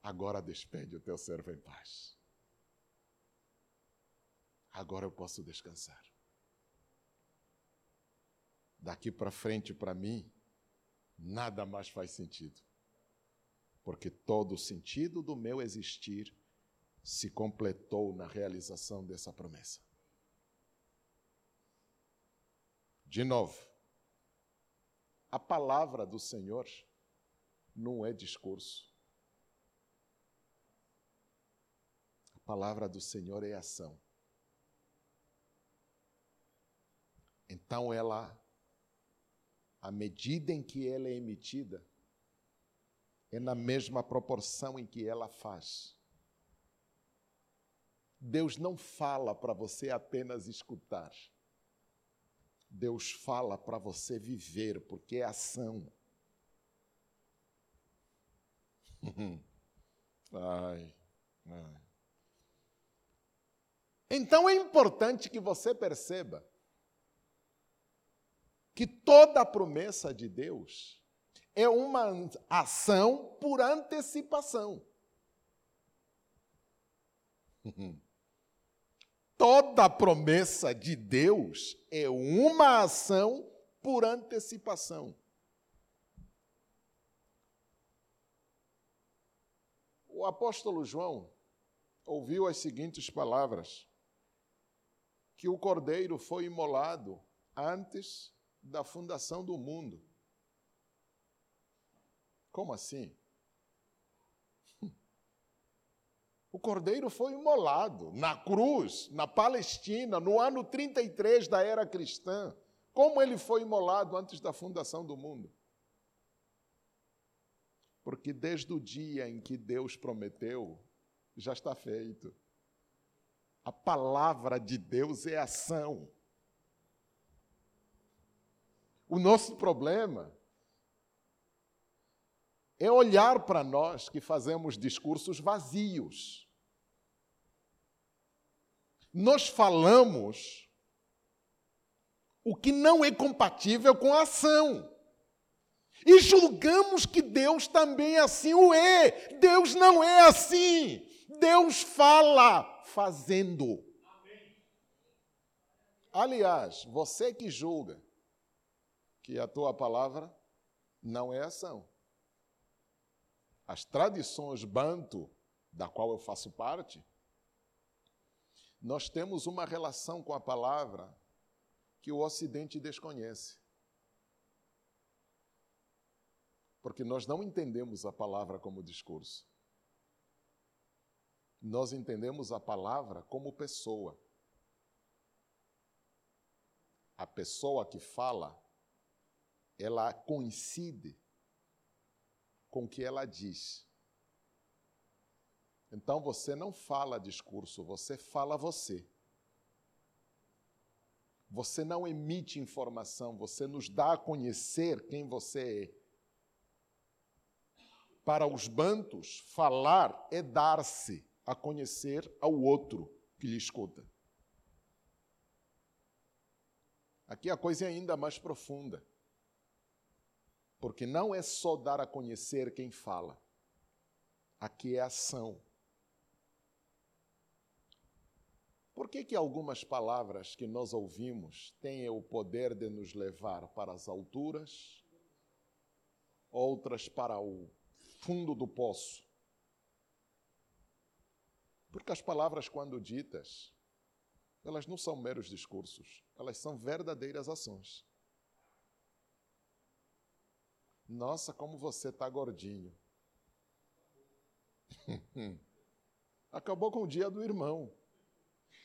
Agora despede o teu servo em paz. Agora eu posso descansar. Daqui para frente, para mim, nada mais faz sentido. Porque todo o sentido do meu existir se completou na realização dessa promessa. De novo, a palavra do Senhor não é discurso. A palavra do Senhor é ação. Então ela, à medida em que ela é emitida, é na mesma proporção em que ela faz. Deus não fala para você apenas escutar. Deus fala para você viver, porque é ação. [LAUGHS] ai, ai. Então é importante que você perceba que toda promessa de Deus é uma ação por antecipação. [LAUGHS] Toda promessa de Deus é uma ação por antecipação. O apóstolo João ouviu as seguintes palavras: que o cordeiro foi imolado antes da fundação do mundo. Como assim? O cordeiro foi imolado na cruz, na Palestina, no ano 33 da era cristã. Como ele foi imolado antes da fundação do mundo? Porque desde o dia em que Deus prometeu, já está feito. A palavra de Deus é ação. O nosso problema é olhar para nós que fazemos discursos vazios nós falamos o que não é compatível com a ação. E julgamos que Deus também assim o é. Deus não é assim. Deus fala fazendo. Aliás, você que julga que a tua palavra não é ação. As tradições banto, da qual eu faço parte, nós temos uma relação com a palavra que o Ocidente desconhece. Porque nós não entendemos a palavra como discurso. Nós entendemos a palavra como pessoa. A pessoa que fala, ela coincide com o que ela diz. Então você não fala discurso, você fala você. Você não emite informação, você nos dá a conhecer quem você é. Para os bantos, falar é dar-se a conhecer ao outro que lhe escuta. Aqui a coisa é ainda mais profunda. Porque não é só dar a conhecer quem fala. Aqui é ação. Por que, que algumas palavras que nós ouvimos têm o poder de nos levar para as alturas, outras para o fundo do poço? Porque as palavras, quando ditas, elas não são meros discursos, elas são verdadeiras ações. Nossa, como você está gordinho. [LAUGHS] Acabou com o dia do irmão.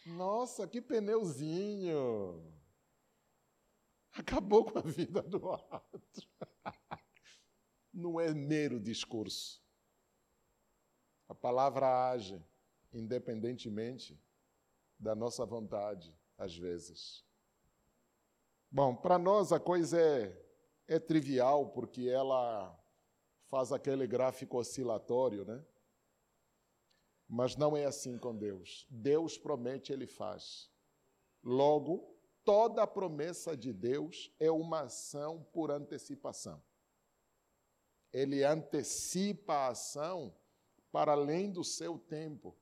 Nossa, que pneuzinho. Acabou com a vida do outro. [LAUGHS] Não é mero discurso. A palavra age independentemente da nossa vontade, às vezes. Bom, para nós a coisa é, é trivial, porque ela faz aquele gráfico oscilatório, né? Mas não é assim com Deus. Deus promete, ele faz. Logo, toda promessa de Deus é uma ação por antecipação. Ele antecipa a ação para além do seu tempo.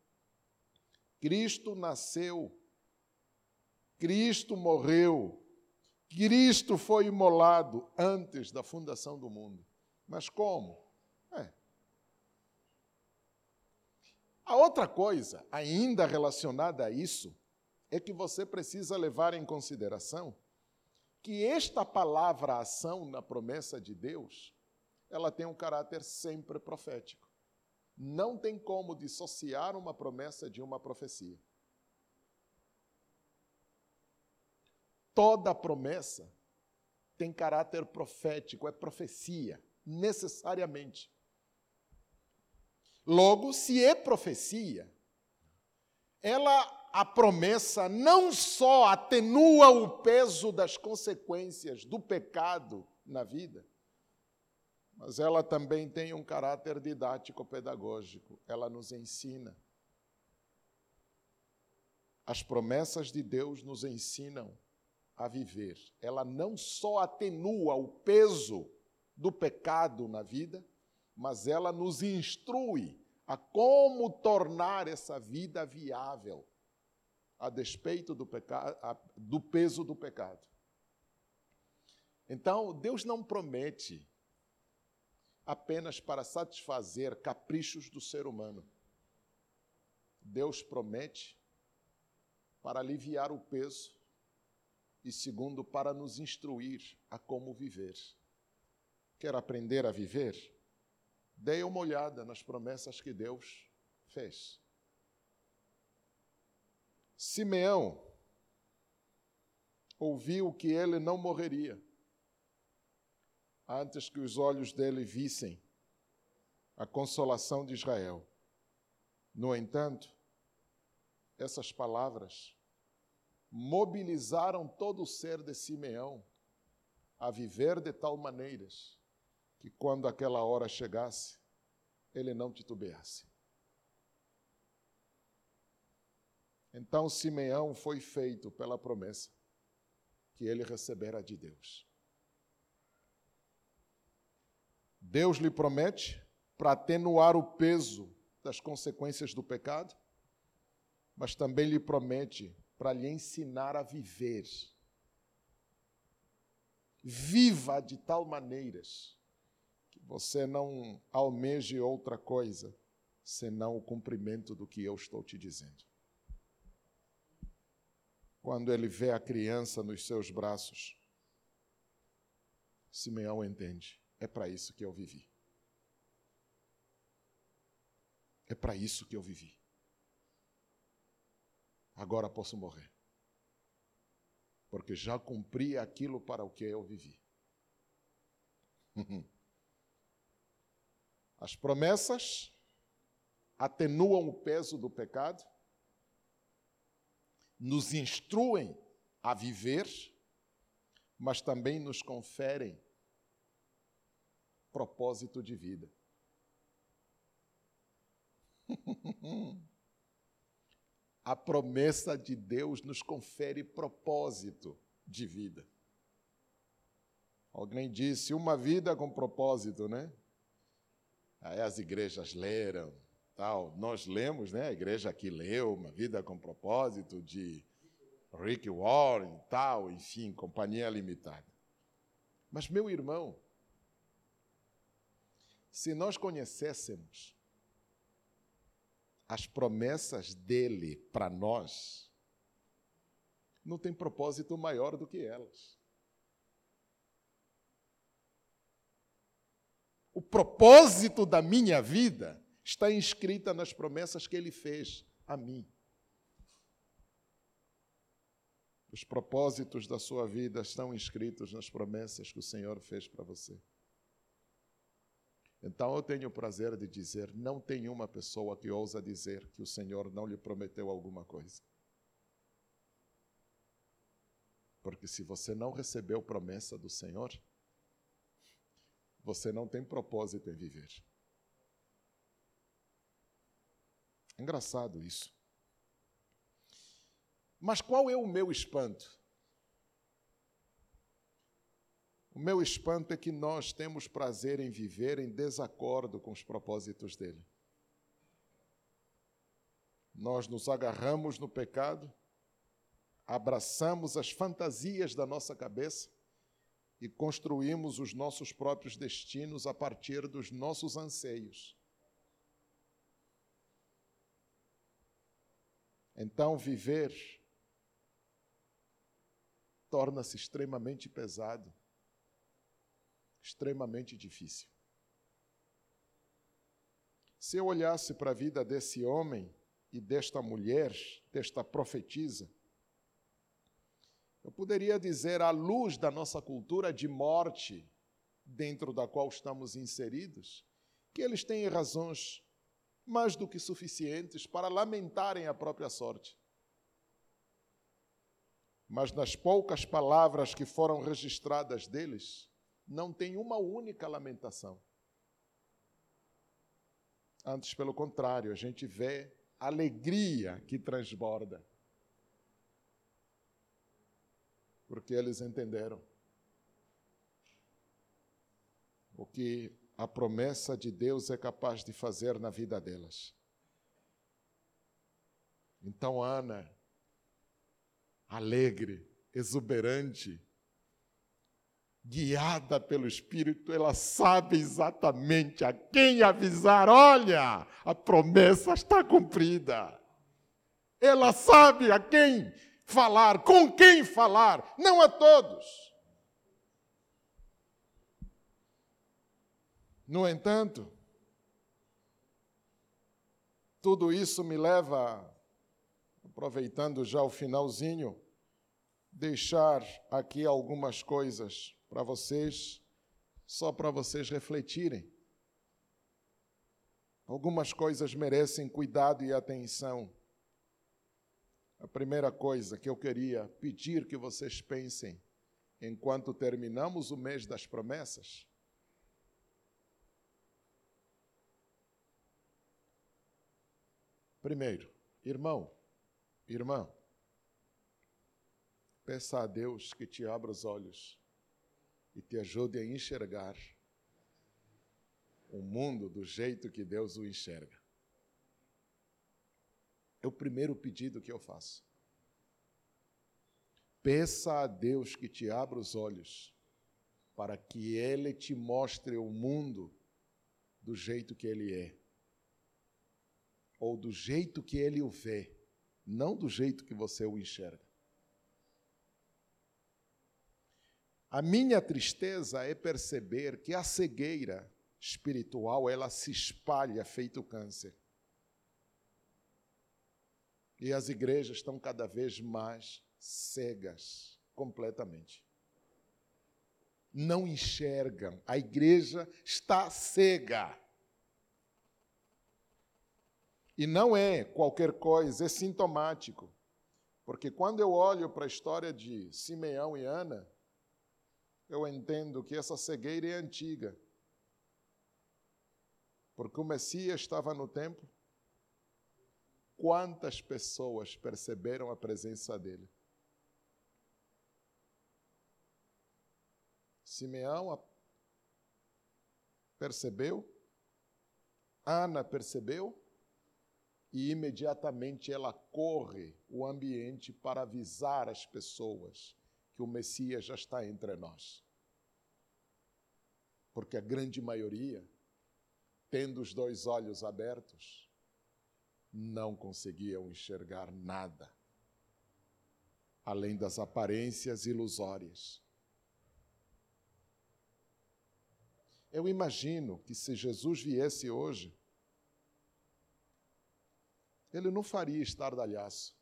Cristo nasceu, Cristo morreu, Cristo foi imolado antes da fundação do mundo. Mas como? É. A outra coisa, ainda relacionada a isso, é que você precisa levar em consideração que esta palavra ação na promessa de Deus, ela tem um caráter sempre profético. Não tem como dissociar uma promessa de uma profecia. Toda promessa tem caráter profético, é profecia, necessariamente. Logo, se é profecia, ela a promessa não só atenua o peso das consequências do pecado na vida, mas ela também tem um caráter didático-pedagógico. Ela nos ensina. As promessas de Deus nos ensinam a viver. Ela não só atenua o peso do pecado na vida, mas ela nos instrui a como tornar essa vida viável a despeito do, do peso do pecado. Então, Deus não promete apenas para satisfazer caprichos do ser humano. Deus promete para aliviar o peso e, segundo, para nos instruir a como viver. Quer aprender a viver? Dê uma olhada nas promessas que Deus fez. Simeão ouviu que ele não morreria antes que os olhos dele vissem a consolação de Israel. No entanto, essas palavras mobilizaram todo o ser de Simeão a viver de tal maneiras que quando aquela hora chegasse, ele não titubeasse. Então Simeão foi feito pela promessa que ele recebera de Deus. Deus lhe promete para atenuar o peso das consequências do pecado, mas também lhe promete para lhe ensinar a viver. Viva de tal maneiras que você não almeje outra coisa senão o cumprimento do que eu estou te dizendo quando ele vê a criança nos seus braços, Simeão entende: é para isso que eu vivi. É para isso que eu vivi. Agora posso morrer. Porque já cumpri aquilo para o que eu vivi. [LAUGHS] As promessas atenuam o peso do pecado nos instruem a viver, mas também nos conferem propósito de vida. [LAUGHS] a promessa de Deus nos confere propósito de vida. Alguém disse uma vida com propósito, né? Aí as igrejas leram, tal. Nós lemos, né? A igreja aqui leu Uma Vida com Propósito de Rick Warren, tal, enfim, Companhia Limitada. Mas meu irmão, se nós conhecêssemos as promessas dele para nós, não tem propósito maior do que elas. o propósito da minha vida está inscrita nas promessas que ele fez a mim. Os propósitos da sua vida estão inscritos nas promessas que o Senhor fez para você. Então eu tenho o prazer de dizer: não tem uma pessoa que ousa dizer que o Senhor não lhe prometeu alguma coisa. Porque se você não recebeu promessa do Senhor, você não tem propósito em viver. Engraçado isso. Mas qual é o meu espanto? O meu espanto é que nós temos prazer em viver em desacordo com os propósitos dele. Nós nos agarramos no pecado, abraçamos as fantasias da nossa cabeça e construímos os nossos próprios destinos a partir dos nossos anseios. Então, viver torna-se extremamente pesado, extremamente difícil. Se eu olhasse para a vida desse homem e desta mulher, desta profetisa, eu poderia dizer, à luz da nossa cultura de morte, dentro da qual estamos inseridos, que eles têm razões mais do que suficientes para lamentarem a própria sorte. Mas nas poucas palavras que foram registradas deles, não tem uma única lamentação. Antes, pelo contrário, a gente vê alegria que transborda. Porque eles entenderam o que a promessa de Deus é capaz de fazer na vida delas. Então, Ana, alegre, exuberante, guiada pelo Espírito, ela sabe exatamente a quem avisar: olha, a promessa está cumprida. Ela sabe a quem falar, com quem falar, não a todos. No entanto, tudo isso me leva, aproveitando já o finalzinho, deixar aqui algumas coisas para vocês, só para vocês refletirem. Algumas coisas merecem cuidado e atenção. A primeira coisa que eu queria pedir que vocês pensem enquanto terminamos o mês das promessas Primeiro, irmão, irmã, peça a Deus que te abra os olhos e te ajude a enxergar o mundo do jeito que Deus o enxerga. É o primeiro pedido que eu faço. Peça a Deus que te abra os olhos para que Ele te mostre o mundo do jeito que Ele é ou do jeito que ele o vê, não do jeito que você o enxerga. A minha tristeza é perceber que a cegueira espiritual ela se espalha feito câncer. E as igrejas estão cada vez mais cegas completamente. Não enxergam. A igreja está cega. E não é qualquer coisa, é sintomático. Porque quando eu olho para a história de Simeão e Ana, eu entendo que essa cegueira é antiga. Porque o Messias estava no templo. Quantas pessoas perceberam a presença dele? Simeão percebeu? Ana percebeu? e imediatamente ela corre o ambiente para avisar as pessoas que o Messias já está entre nós. Porque a grande maioria, tendo os dois olhos abertos, não conseguiam enxergar nada além das aparências ilusórias. Eu imagino que se Jesus viesse hoje, ele não faria estardalhaço.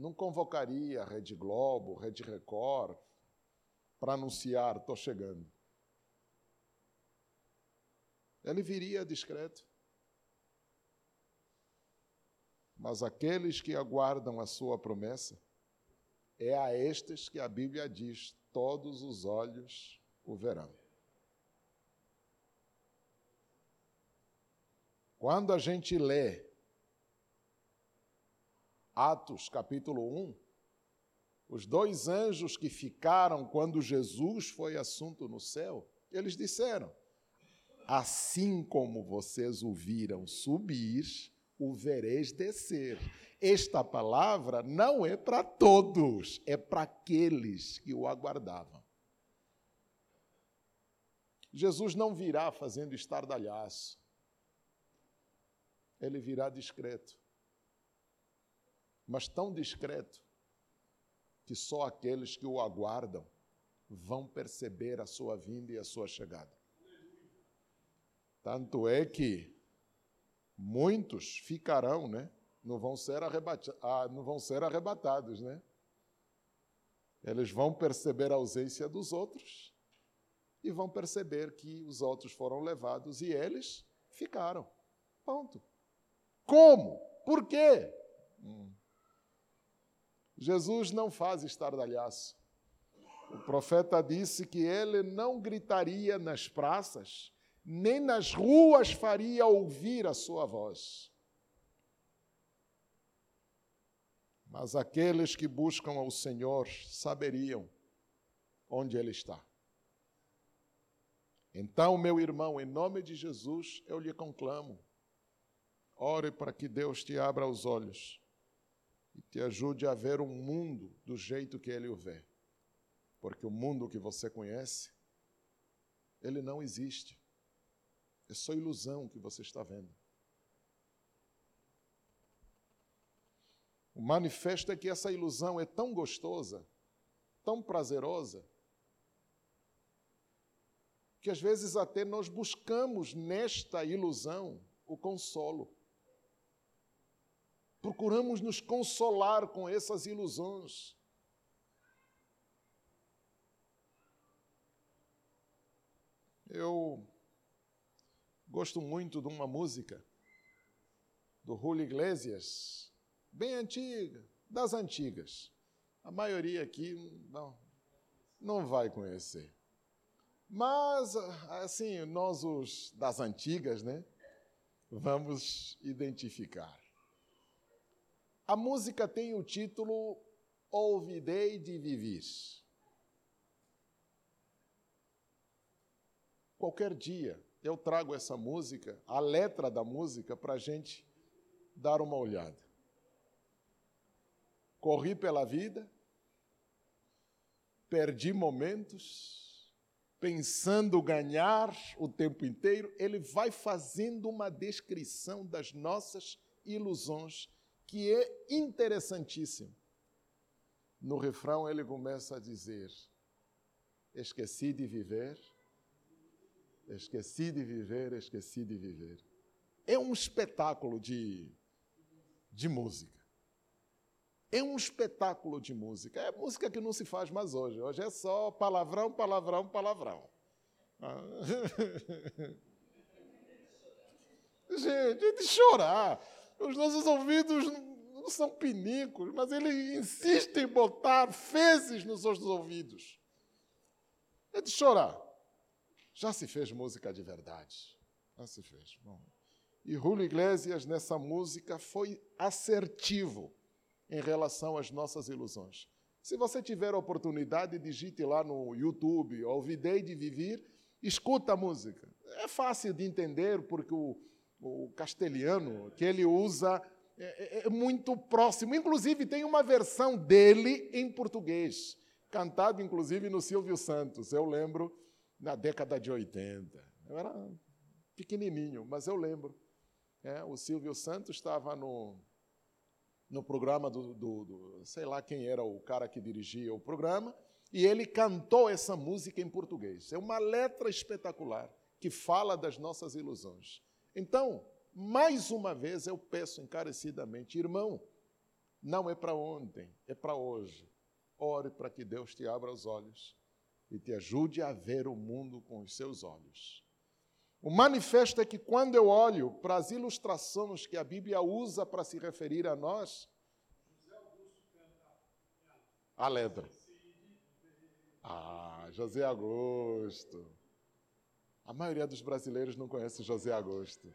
Não convocaria a Rede Globo, Rede Record, para anunciar: estou chegando. Ele viria discreto. Mas aqueles que aguardam a sua promessa, é a estes que a Bíblia diz: todos os olhos o verão. Quando a gente lê Atos capítulo 1, os dois anjos que ficaram quando Jesus foi assunto no céu, eles disseram: Assim como vocês o viram subir, o vereis descer. Esta palavra não é para todos, é para aqueles que o aguardavam. Jesus não virá fazendo estardalhaço, ele virá discreto, mas tão discreto que só aqueles que o aguardam vão perceber a sua vinda e a sua chegada. Tanto é que muitos ficarão, né? Não vão ser, ah, não vão ser arrebatados, né? Eles vão perceber a ausência dos outros e vão perceber que os outros foram levados e eles ficaram. Ponto. Como? Por quê? Hum. Jesus não faz estardalhaço. O profeta disse que ele não gritaria nas praças, nem nas ruas faria ouvir a sua voz. Mas aqueles que buscam ao Senhor saberiam onde Ele está. Então, meu irmão, em nome de Jesus, eu lhe conclamo: ore para que Deus te abra os olhos e te ajude a ver o mundo do jeito que Ele o vê. Porque o mundo que você conhece, ele não existe. É só ilusão que você está vendo. O manifesto é que essa ilusão é tão gostosa, tão prazerosa, que às vezes até nós buscamos nesta ilusão o consolo. Procuramos nos consolar com essas ilusões. Eu Gosto muito de uma música do Julio Iglesias, bem antiga, das antigas. A maioria aqui não, não vai conhecer. Mas, assim, nós os das antigas, né? Vamos identificar. A música tem o título Ouvidei de Viver. Qualquer dia, eu trago essa música, a letra da música, para a gente dar uma olhada. Corri pela vida, perdi momentos, pensando ganhar o tempo inteiro. Ele vai fazendo uma descrição das nossas ilusões, que é interessantíssimo. No refrão, ele começa a dizer: Esqueci de viver Esqueci de viver, esqueci de viver. É um espetáculo de, de música. É um espetáculo de música. É música que não se faz mais hoje. Hoje é só palavrão, palavrão, palavrão. Ah. [LAUGHS] Gente, é de chorar. Os nossos ouvidos não são pinicos, mas ele insiste em botar fezes nos nossos ouvidos. É de chorar. Já se fez música de verdade. Já se fez. Bom. E Julio Iglesias, nessa música, foi assertivo em relação às nossas ilusões. Se você tiver a oportunidade, digite lá no YouTube, Ouvidei de Viver, escuta a música. É fácil de entender, porque o, o castelhano que ele usa é, é, é muito próximo. Inclusive, tem uma versão dele em português, cantado inclusive no Silvio Santos. Eu lembro na década de 80. Eu era pequenininho, mas eu lembro. É, o Silvio Santos estava no, no programa do, do, do, sei lá quem era o cara que dirigia o programa, E ele cantou essa música em português. É uma letra espetacular que fala das nossas ilusões. Então, mais uma vez eu peço encarecidamente, irmão, não é para ontem, é para hoje. Ore para que Deus te abra os olhos e te ajude a ver o mundo com os seus olhos. O manifesto é que quando eu olho para as ilustrações que a Bíblia usa para se referir a nós, a letra. Ah, José Augusto. A maioria dos brasileiros não conhece José Augusto.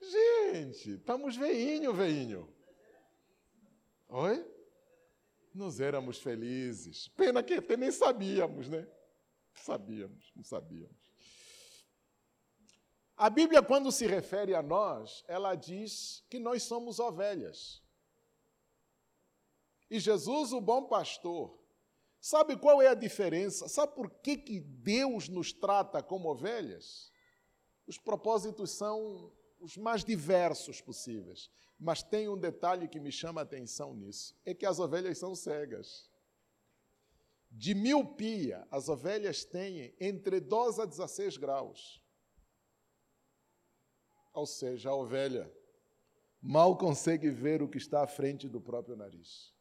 Gente, estamos veinho, veinho. Oi? Nos éramos felizes. Pena que até nem sabíamos, né? Sabíamos, não sabíamos. A Bíblia, quando se refere a nós, ela diz que nós somos ovelhas. E Jesus, o bom pastor, sabe qual é a diferença? Sabe por que, que Deus nos trata como ovelhas? Os propósitos são os mais diversos possíveis. Mas tem um detalhe que me chama a atenção nisso: é que as ovelhas são cegas. De miopia, as ovelhas têm entre 12 a 16 graus. Ou seja, a ovelha mal consegue ver o que está à frente do próprio nariz.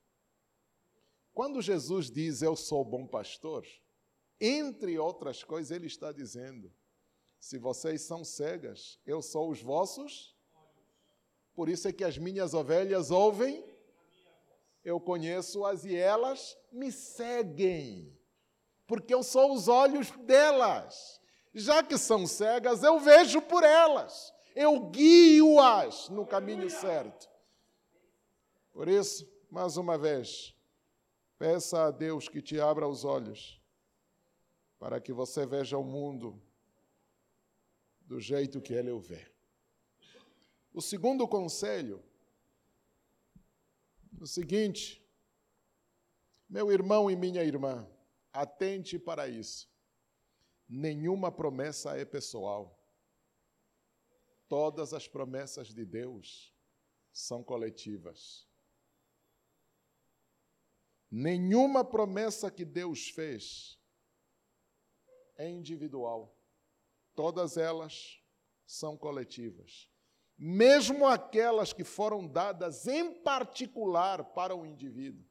Quando Jesus diz eu sou bom pastor, entre outras coisas, ele está dizendo: se vocês são cegas, eu sou os vossos. Por isso é que as minhas ovelhas ouvem, eu conheço-as e elas me seguem, porque eu sou os olhos delas. Já que são cegas, eu vejo por elas eu guio-as no caminho certo. Por isso, mais uma vez, peça a Deus que te abra os olhos, para que você veja o mundo do jeito que Ele o vê. O segundo conselho, o seguinte, meu irmão e minha irmã, atente para isso. Nenhuma promessa é pessoal. Todas as promessas de Deus são coletivas. Nenhuma promessa que Deus fez é individual. Todas elas são coletivas. Mesmo aquelas que foram dadas em particular para o indivíduo,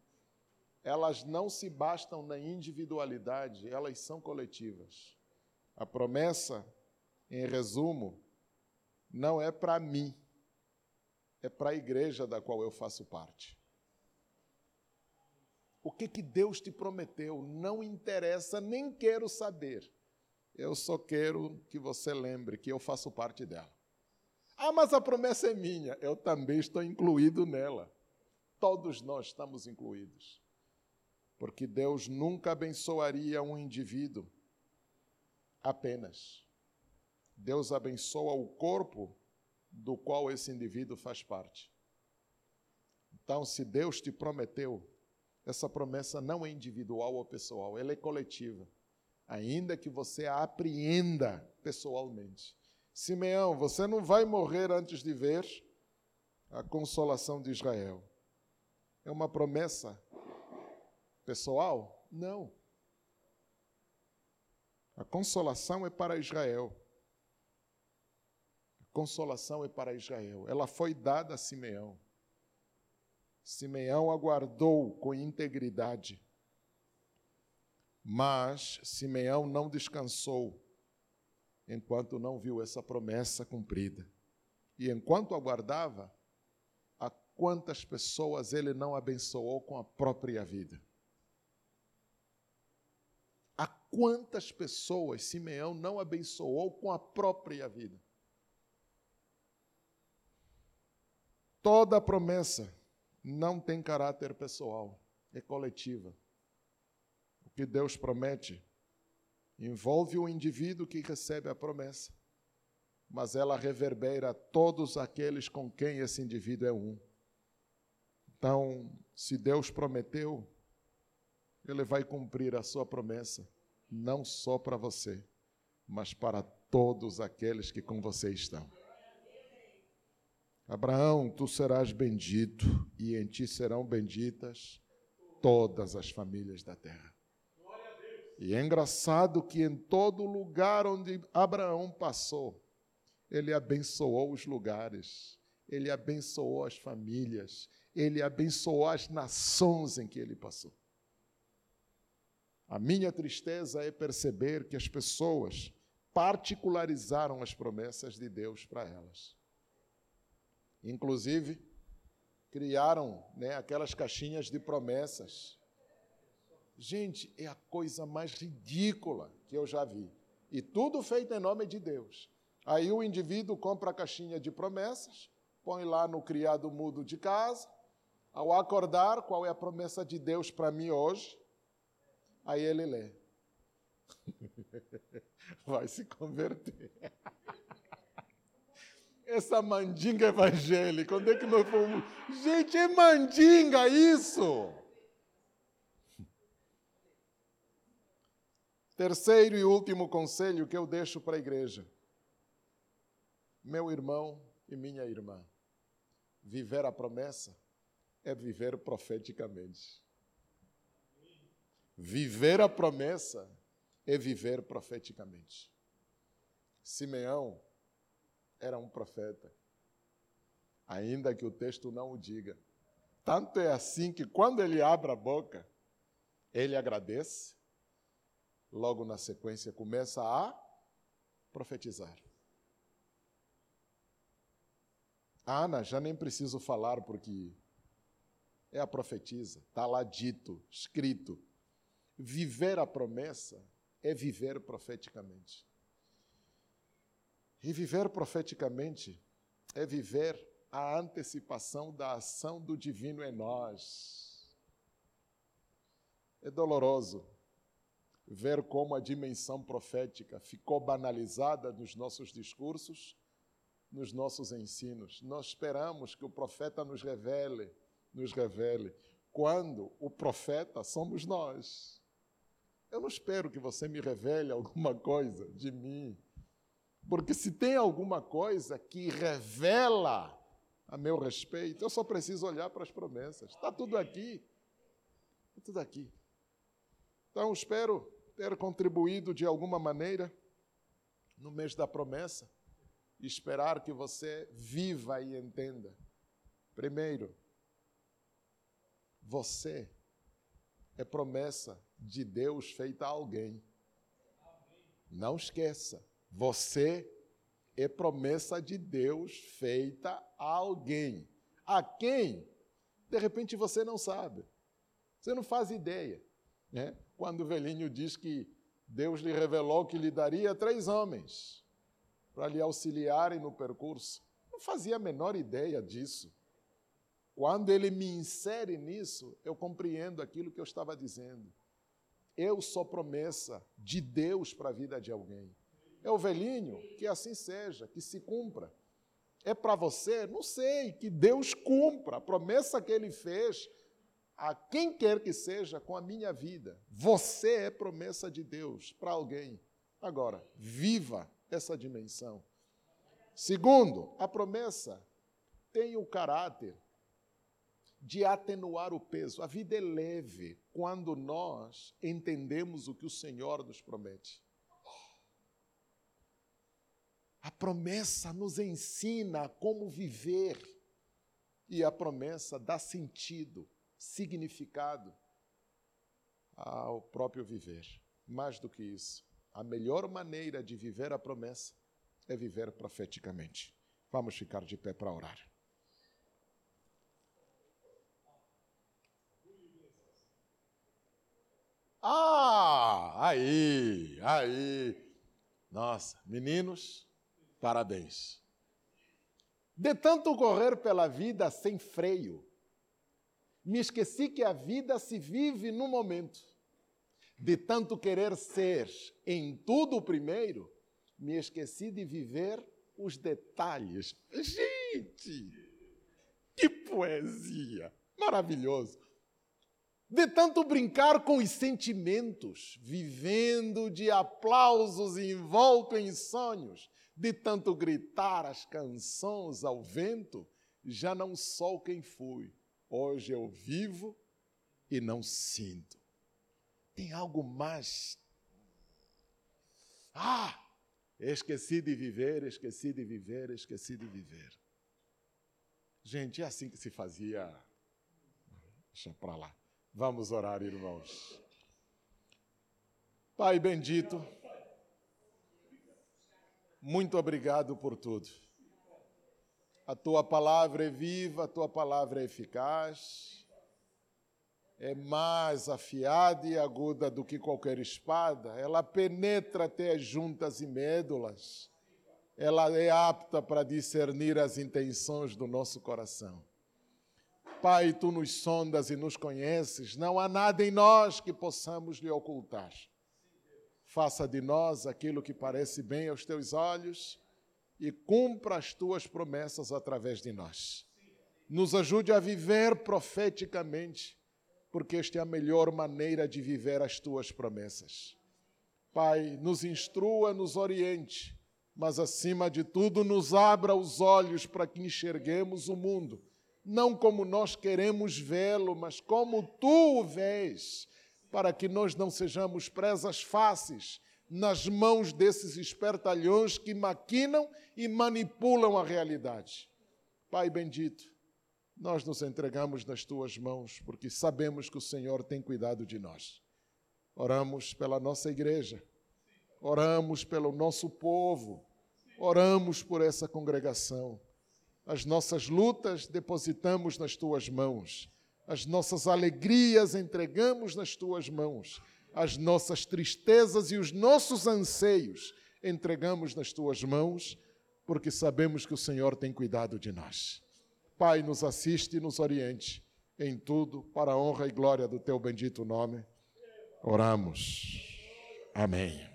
elas não se bastam na individualidade, elas são coletivas. A promessa, em resumo, não é para mim, é para a igreja da qual eu faço parte. O que, que Deus te prometeu não interessa, nem quero saber. Eu só quero que você lembre que eu faço parte dela. Ah, mas a promessa é minha. Eu também estou incluído nela. Todos nós estamos incluídos. Porque Deus nunca abençoaria um indivíduo apenas. Deus abençoa o corpo do qual esse indivíduo faz parte. Então, se Deus te prometeu, essa promessa não é individual ou pessoal, ela é coletiva, ainda que você a apreenda pessoalmente. Simeão, você não vai morrer antes de ver a consolação de Israel. É uma promessa pessoal? Não. A consolação é para Israel consolação é para Israel. Ela foi dada a Simeão. Simeão aguardou com integridade. Mas Simeão não descansou enquanto não viu essa promessa cumprida. E enquanto aguardava, a quantas pessoas ele não abençoou com a própria vida. A quantas pessoas Simeão não abençoou com a própria vida. Toda promessa não tem caráter pessoal, é coletiva. O que Deus promete envolve o indivíduo que recebe a promessa, mas ela reverbera todos aqueles com quem esse indivíduo é um. Então, se Deus prometeu, Ele vai cumprir a sua promessa, não só para você, mas para todos aqueles que com você estão. Abraão, tu serás bendito, e em ti serão benditas todas as famílias da terra. E é engraçado que em todo lugar onde Abraão passou, ele abençoou os lugares, ele abençoou as famílias, ele abençoou as nações em que ele passou. A minha tristeza é perceber que as pessoas particularizaram as promessas de Deus para elas. Inclusive, criaram né, aquelas caixinhas de promessas. Gente, é a coisa mais ridícula que eu já vi. E tudo feito em nome de Deus. Aí o indivíduo compra a caixinha de promessas, põe lá no criado mudo de casa. Ao acordar, qual é a promessa de Deus para mim hoje? Aí ele lê. [LAUGHS] Vai se converter. [LAUGHS] Essa mandinga evangélica, onde é que nós fomos? Gente, é mandinga isso! Terceiro e último conselho que eu deixo para a igreja. Meu irmão e minha irmã, viver a promessa é viver profeticamente. Viver a promessa é viver profeticamente. Simeão era um profeta, ainda que o texto não o diga. Tanto é assim que quando ele abre a boca, ele agradece, logo na sequência começa a profetizar. A Ana, já nem preciso falar porque é a profetisa, está lá dito, escrito. Viver a promessa é viver profeticamente. E viver profeticamente é viver a antecipação da ação do divino em nós. É doloroso ver como a dimensão profética ficou banalizada nos nossos discursos, nos nossos ensinos. Nós esperamos que o profeta nos revele, nos revele, quando o profeta somos nós. Eu não espero que você me revele alguma coisa de mim porque se tem alguma coisa que revela a meu respeito, eu só preciso olhar para as promessas. Está tudo aqui. Está tudo aqui. Então, espero ter contribuído de alguma maneira no mês da promessa e esperar que você viva e entenda. Primeiro, você é promessa de Deus feita a alguém. Não esqueça. Você é promessa de Deus feita a alguém. A quem? De repente você não sabe. Você não faz ideia. Né? Quando o velhinho diz que Deus lhe revelou que lhe daria três homens para lhe auxiliarem no percurso. Não fazia a menor ideia disso. Quando ele me insere nisso, eu compreendo aquilo que eu estava dizendo. Eu sou promessa de Deus para a vida de alguém. É o velhinho? Que assim seja, que se cumpra. É para você? Não sei, que Deus cumpra a promessa que ele fez a quem quer que seja com a minha vida. Você é promessa de Deus para alguém. Agora, viva essa dimensão. Segundo, a promessa tem o caráter de atenuar o peso. A vida é leve quando nós entendemos o que o Senhor nos promete. A promessa nos ensina como viver e a promessa dá sentido, significado ao próprio viver. Mais do que isso, a melhor maneira de viver a promessa é viver profeticamente. Vamos ficar de pé para orar. Ah, aí, aí. Nossa, meninos, Parabéns. De tanto correr pela vida sem freio, me esqueci que a vida se vive no momento. De tanto querer ser em tudo o primeiro, me esqueci de viver os detalhes. Gente, que poesia! Maravilhoso. De tanto brincar com os sentimentos, vivendo de aplausos envolto em sonhos, de tanto gritar as canções ao vento, já não sou quem fui. Hoje eu vivo e não sinto. Tem algo mais. Ah! Esqueci de viver, esqueci de viver, esqueci de viver. Gente, é assim que se fazia. Deixa para lá. Vamos orar, irmãos. Pai bendito, muito obrigado por tudo. A tua palavra é viva, a tua palavra é eficaz, é mais afiada e aguda do que qualquer espada, ela penetra até as juntas e médulas, ela é apta para discernir as intenções do nosso coração. Pai, tu nos sondas e nos conheces, não há nada em nós que possamos lhe ocultar. Faça de nós aquilo que parece bem aos teus olhos e cumpra as tuas promessas através de nós. Nos ajude a viver profeticamente, porque esta é a melhor maneira de viver as tuas promessas. Pai, nos instrua, nos oriente, mas acima de tudo, nos abra os olhos para que enxerguemos o mundo não como nós queremos vê-lo, mas como tu o vês, para que nós não sejamos presas fáceis nas mãos desses espertalhões que maquinam e manipulam a realidade. Pai bendito, nós nos entregamos nas tuas mãos, porque sabemos que o Senhor tem cuidado de nós. Oramos pela nossa igreja, oramos pelo nosso povo, oramos por essa congregação as nossas lutas depositamos nas tuas mãos. As nossas alegrias entregamos nas tuas mãos. As nossas tristezas e os nossos anseios entregamos nas tuas mãos, porque sabemos que o Senhor tem cuidado de nós. Pai, nos assiste e nos oriente em tudo, para a honra e glória do teu bendito nome. Oramos. Amém.